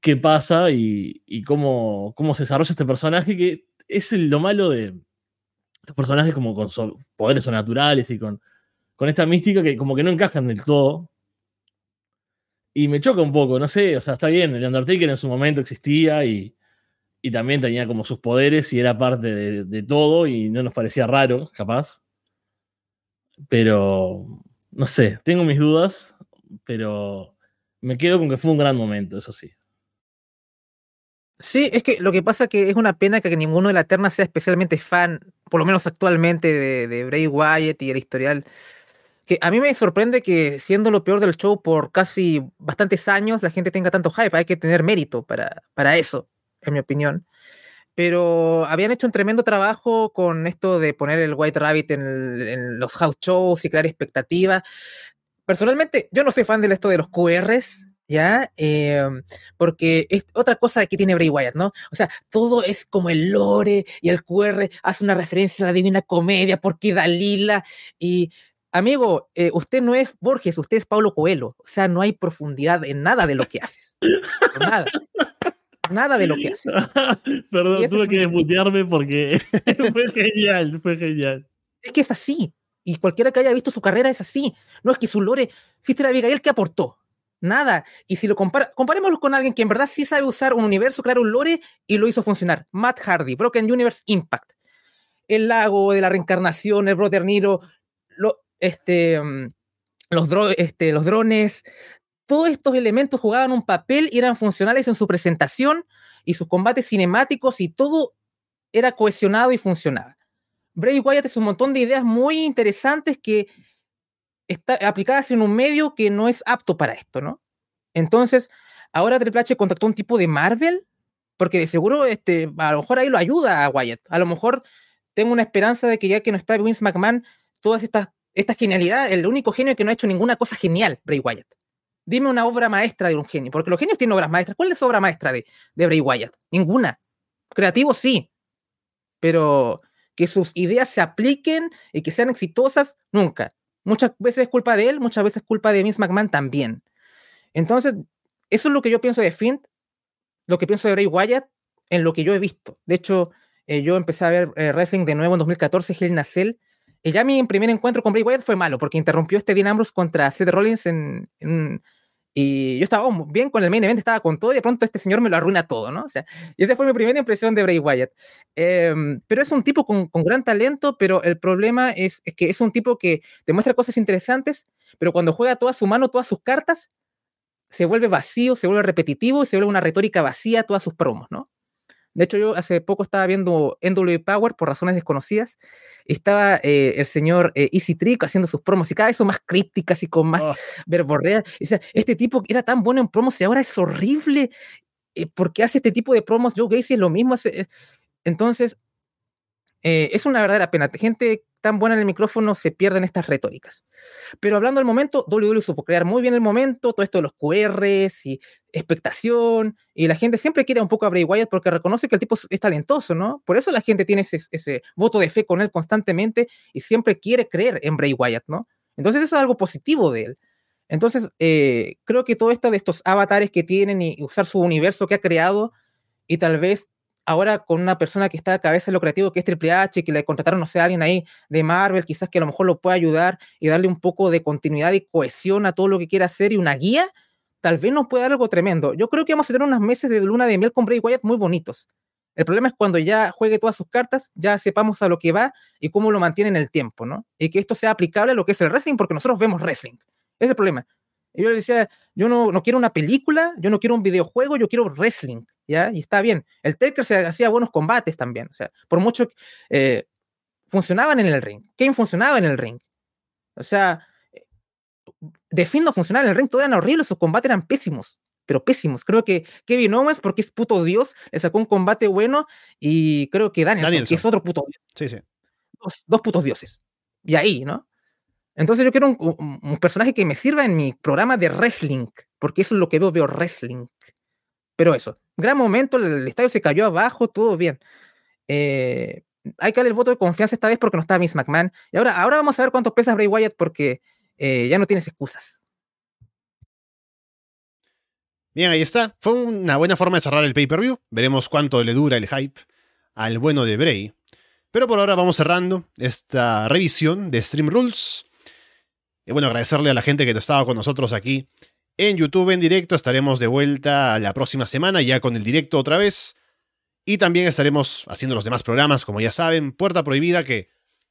¿Qué pasa y, cómo, cómo se desarrolla este personaje? Que es lo malo de estos personajes como con poderes sobrenaturales y con, con esta mística que como que no encajan del todo. Y me choca un poco, no sé, o sea, está bien, el Undertaker en su momento existía y, y también tenía como sus poderes y era parte de todo y no nos parecía raro, capaz. Pero, no sé, tengo mis dudas, pero me quedo con que fue un gran momento, eso sí. Sí, es que lo que pasa que es una pena que ninguno de la Terna sea especialmente fan, por lo menos actualmente, de, de Bray Wyatt y el historial. Que a mí me sorprende que siendo lo peor del show por casi bastantes años, la gente tenga tanto hype. Hay que tener mérito para, para eso, en mi opinión. Pero habían hecho un tremendo trabajo con esto de poner el White Rabbit en, el- en los house shows y crear expectativas. Personalmente, yo no soy fan de esto de los QRs, ¿ya? Eh, porque es otra cosa que tiene Bray Wyatt, ¿no? O sea, todo es como el lore y el QR hace una referencia a la Divina Comedia porque Dalila y... Amigo, eh, usted no es Borges, usted es Paulo Coelho. O sea, no hay profundidad en nada de lo que haces. Nada. Nada de lo que haces. Perdón, tuve que desmutearme porque fue genial, fue genial. Es que es así. Y cualquiera que haya visto su carrera es así. No es que su lore, Sister Abigail, ¿qué aportó? Nada. Y si lo compara, comparémoslo con alguien que en verdad sí sabe usar un universo, crear un lore y lo hizo funcionar. Matt Hardy, Broken Universe Impact. El lago de la reencarnación, el Brother Nero, lo, este, mm, los, dro- este, los drones. Todos estos elementos jugaban un papel y eran funcionales en su presentación y sus combates cinemáticos y todo era cohesionado y funcionaba. Bray Wyatt es un montón de ideas muy interesantes que aplicadas en un medio que no es apto para esto, ¿no? Entonces, ahora Triple H contactó a un tipo de Marvel, porque de seguro este, a lo mejor ahí lo ayuda a Wyatt. A lo mejor tengo una esperanza de que ya que no está Vince McMahon, todas estas, estas genialidades, el único genio que no ha hecho ninguna cosa genial, Bray Wyatt. Dime una obra maestra de un genio, porque los genios tienen obras maestras. ¿Cuál es la obra maestra de, Bray Wyatt? Ninguna. Creativo sí, pero que sus ideas se apliquen y que sean exitosas, nunca. Muchas veces es culpa de él, muchas veces es culpa de Vince McMahon también. Entonces, eso es lo que yo pienso de Finn, lo que pienso de Bray Wyatt, en lo que yo he visto. De hecho, eh, yo empecé a ver eh, wrestling de nuevo en 2014, Hell y ya mi primer encuentro con Bray Wyatt fue malo, porque interrumpió este Dean Ambrose contra Seth Rollins en, y yo estaba bien con el main event, estaba con todo, y de pronto este señor me lo arruina todo, ¿no? O sea, y esa fue mi primera impresión de Bray Wyatt. Em, pero es un tipo con, con gran talento, pero el problema es, es que es un tipo que demuestra cosas interesantes, pero cuando juega toda su mano, todas sus cartas, se vuelve vacío, se vuelve repetitivo y se vuelve una retórica vacía todas sus promos, ¿no? De hecho, yo hace poco estaba viendo NW Power por razones desconocidas. Estaba eh, el señor eh, Easy Trick haciendo sus promos y cada vez son más crípticas y con más Oh. verborrea. Y decía, este tipo era tan bueno en promos y ahora es horrible. eh, ¿Por qué hace este tipo de promos? Joe Gacy es lo mismo. eh". Entonces, eh, es una verdadera pena. Gente tan buena en el micrófono se pierden estas retóricas. Pero hablando del momento, WWE supo crear muy bien el momento, todo esto de los QRs y expectación, y la gente siempre quiere un poco a Bray Wyatt porque reconoce que el tipo es- talentoso, ¿no? Por eso la gente tiene ese, ese voto de fe con él constantemente y siempre quiere creer en Bray Wyatt, ¿no? Entonces eso es algo positivo de él. Entonces, eh, creo que todo esto de estos avatares que tienen y usar su universo que ha creado y tal vez ahora con una persona que está a cabeza de lo creativo que es Triple H, que le contrataron, no sé, a alguien ahí de Marvel, quizás que a lo mejor lo pueda ayudar y darle un poco de continuidad y cohesión a todo lo que quiera hacer y una guía, tal vez nos pueda dar algo tremendo. Yo creo que vamos a tener unos meses de luna de miel con Bray Wyatt muy bonitos. El problema es cuando ya juegue todas sus cartas, ya sepamos a lo que va y cómo lo mantiene en el tiempo, ¿no? Y que esto sea aplicable a lo que es el wrestling, porque nosotros vemos wrestling. Es el problema. Yo le decía, yo no, no quiero una película, yo no quiero un videojuego, yo quiero wrestling, ¿ya? Y está bien. El Taker se hacía buenos combates también, o sea, por mucho que eh, funcionaban en el ring. Kane funcionaba en el ring. O sea, The Fiend no funcionaba en el ring, todo eran horribles, sus combates eran pésimos, pero pésimos. Creo que Kevin Owens, porque es puto dios, le sacó un combate bueno y creo que Danielson, que Danielson. es otro puto dios, Sí, sí. dos, dos putos dioses. Y ahí, ¿no? Entonces yo quiero un, un- un personaje que me sirva en mi programa de wrestling, porque eso es lo que veo, veo wrestling. Pero eso, gran momento, el, estadio se cayó abajo, todo bien. Eh, hay que darle el voto de confianza esta vez porque no está Vince McMahon. Y ahora, ahora vamos a ver cuánto pesa Bray Wyatt porque eh, ya no tienes excusas. Bien, ahí está. Fue una buena forma de cerrar el pay-per-view. Veremos cuánto le dura el hype al bueno de Bray. Pero por ahora vamos cerrando esta revisión de Stream Rules. Y bueno, agradecerle a la gente que estaba con nosotros aquí en YouTube en directo. Estaremos de vuelta la próxima semana ya con el directo otra vez. Y también estaremos haciendo los demás programas, como ya saben, Puerta Prohibida, que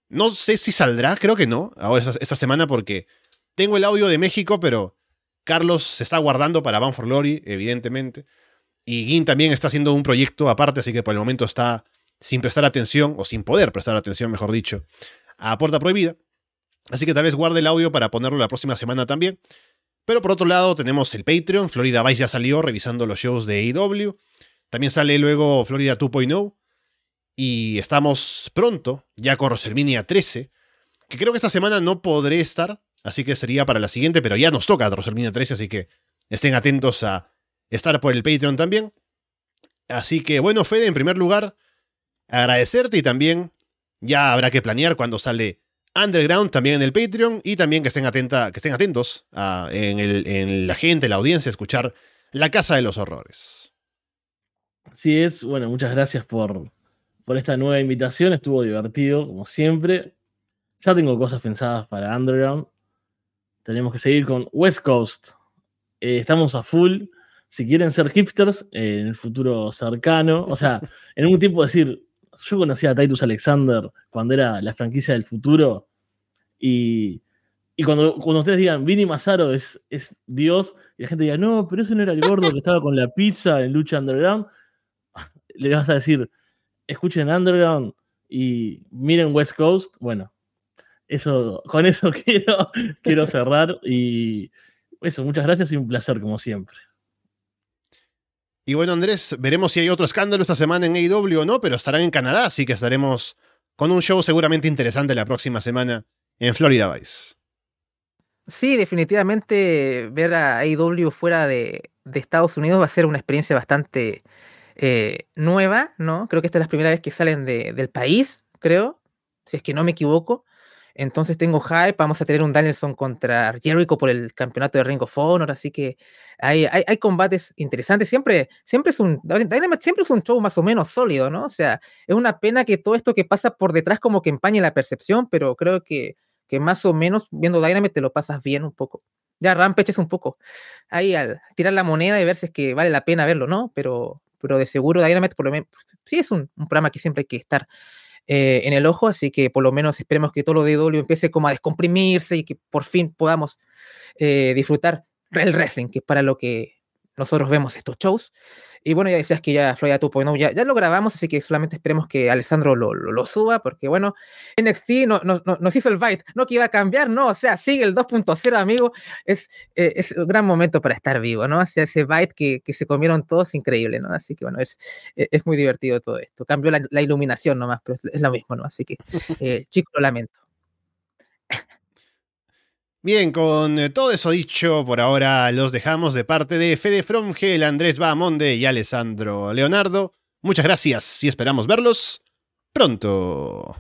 no sé si saldrá, creo que no, ahora esta, semana porque tengo el audio de México, pero Carlos se está guardando para Bound for Glory, evidentemente. Y Gin también está haciendo un proyecto aparte, así que por el momento está sin prestar atención, o sin poder prestar atención, mejor dicho, a Puerta Prohibida. Así que tal vez guarde el audio para ponerlo la próxima semana también. Pero por otro lado tenemos el Patreon, Florida Vice ya salió revisando los shows de AEW. También sale luego Florida 2.0. Y estamos pronto, ya con WrestleMania 13, que creo que esta semana no podré estar, así que sería para la siguiente, pero ya nos toca WrestleMania 13, así que estén atentos a estar por el Patreon también. Así que bueno, Fede, en primer lugar, agradecerte y también ya habrá que planear cuando sale Underground también en el Patreon y también que estén, atenta, que estén atentos en, en, la gente, la audiencia, a escuchar La Casa de los Horrores. Así es, bueno, muchas gracias por, por esta nueva invitación, estuvo divertido, como siempre. Ya tengo cosas pensadas para Underground. Tenemos que seguir con West Coast. Eh, estamos a full. Si quieren ser hipsters eh, en el futuro cercano, o sea, en un tiempo decir, yo conocía a Titus Alexander cuando era la franquicia del futuro y, cuando, cuando ustedes digan, Vinny Mazzaro es, es Dios, y la gente diga, no, pero ese no era el gordo que estaba con la pizza en lucha underground, le vas a decir, escuchen Underground y miren West Coast, bueno, eso, con eso quiero, quiero cerrar y eso, muchas gracias y un placer como siempre. Y bueno, Andrés, veremos si hay otro escándalo esta semana en AEW o no, pero estarán en Canadá, así que estaremos con un show seguramente interesante la próxima semana en Florida Vice. Sí, definitivamente ver a AEW fuera de, Estados Unidos va a ser una experiencia bastante eh, nueva, ¿no? Creo que esta es la primera vez que salen del país, creo, si es que no me equivoco. Entonces tengo hype, vamos a tener un Danielson contra Jericho por el campeonato de Ring of Honor, así que hay, hay, combates interesantes. Siempre, siempre es un siempre es un show más o menos sólido, ¿no? O sea, es una pena que todo esto que pasa por detrás como que empañe la percepción, pero creo que, que más o menos viendo Dynamite te lo pasas bien un poco. Ya Rampage es un poco ahí al tirar la moneda y ver si es que vale la pena verlo, ¿no? Pero, pero de seguro Dynamite por lo menos sí es un, programa que siempre hay que estar eh, en el ojo, así que por lo menos esperemos que todo lo de W empiece como a descomprimirse y que por fin podamos eh, disfrutar el wrestling, que es para lo que nosotros vemos estos shows. Y bueno, ya decías que ya Florida 2.0 ya, ya lo grabamos, así que solamente esperemos que Alessandro lo, lo, suba, porque bueno, NXT no, no, nos hizo el byte, no que iba a cambiar, no, o sea, sigue el 2.0, amigo, es, eh, es un gran momento para estar vivo, ¿no? O sea, ese byte que, que se comieron todos, increíble, ¿no? Así que bueno, es, e, es muy divertido todo esto. Cambió la, la iluminación nomás, pero es, lo mismo, ¿no? Así que, eh, chico, lo lamento. Bien, con eh, todo eso dicho, por ahora los dejamos de parte de Fede Fromgel, Andrés Bamonde y Alessandro Leonardo. Muchas gracias y esperamos verlos pronto.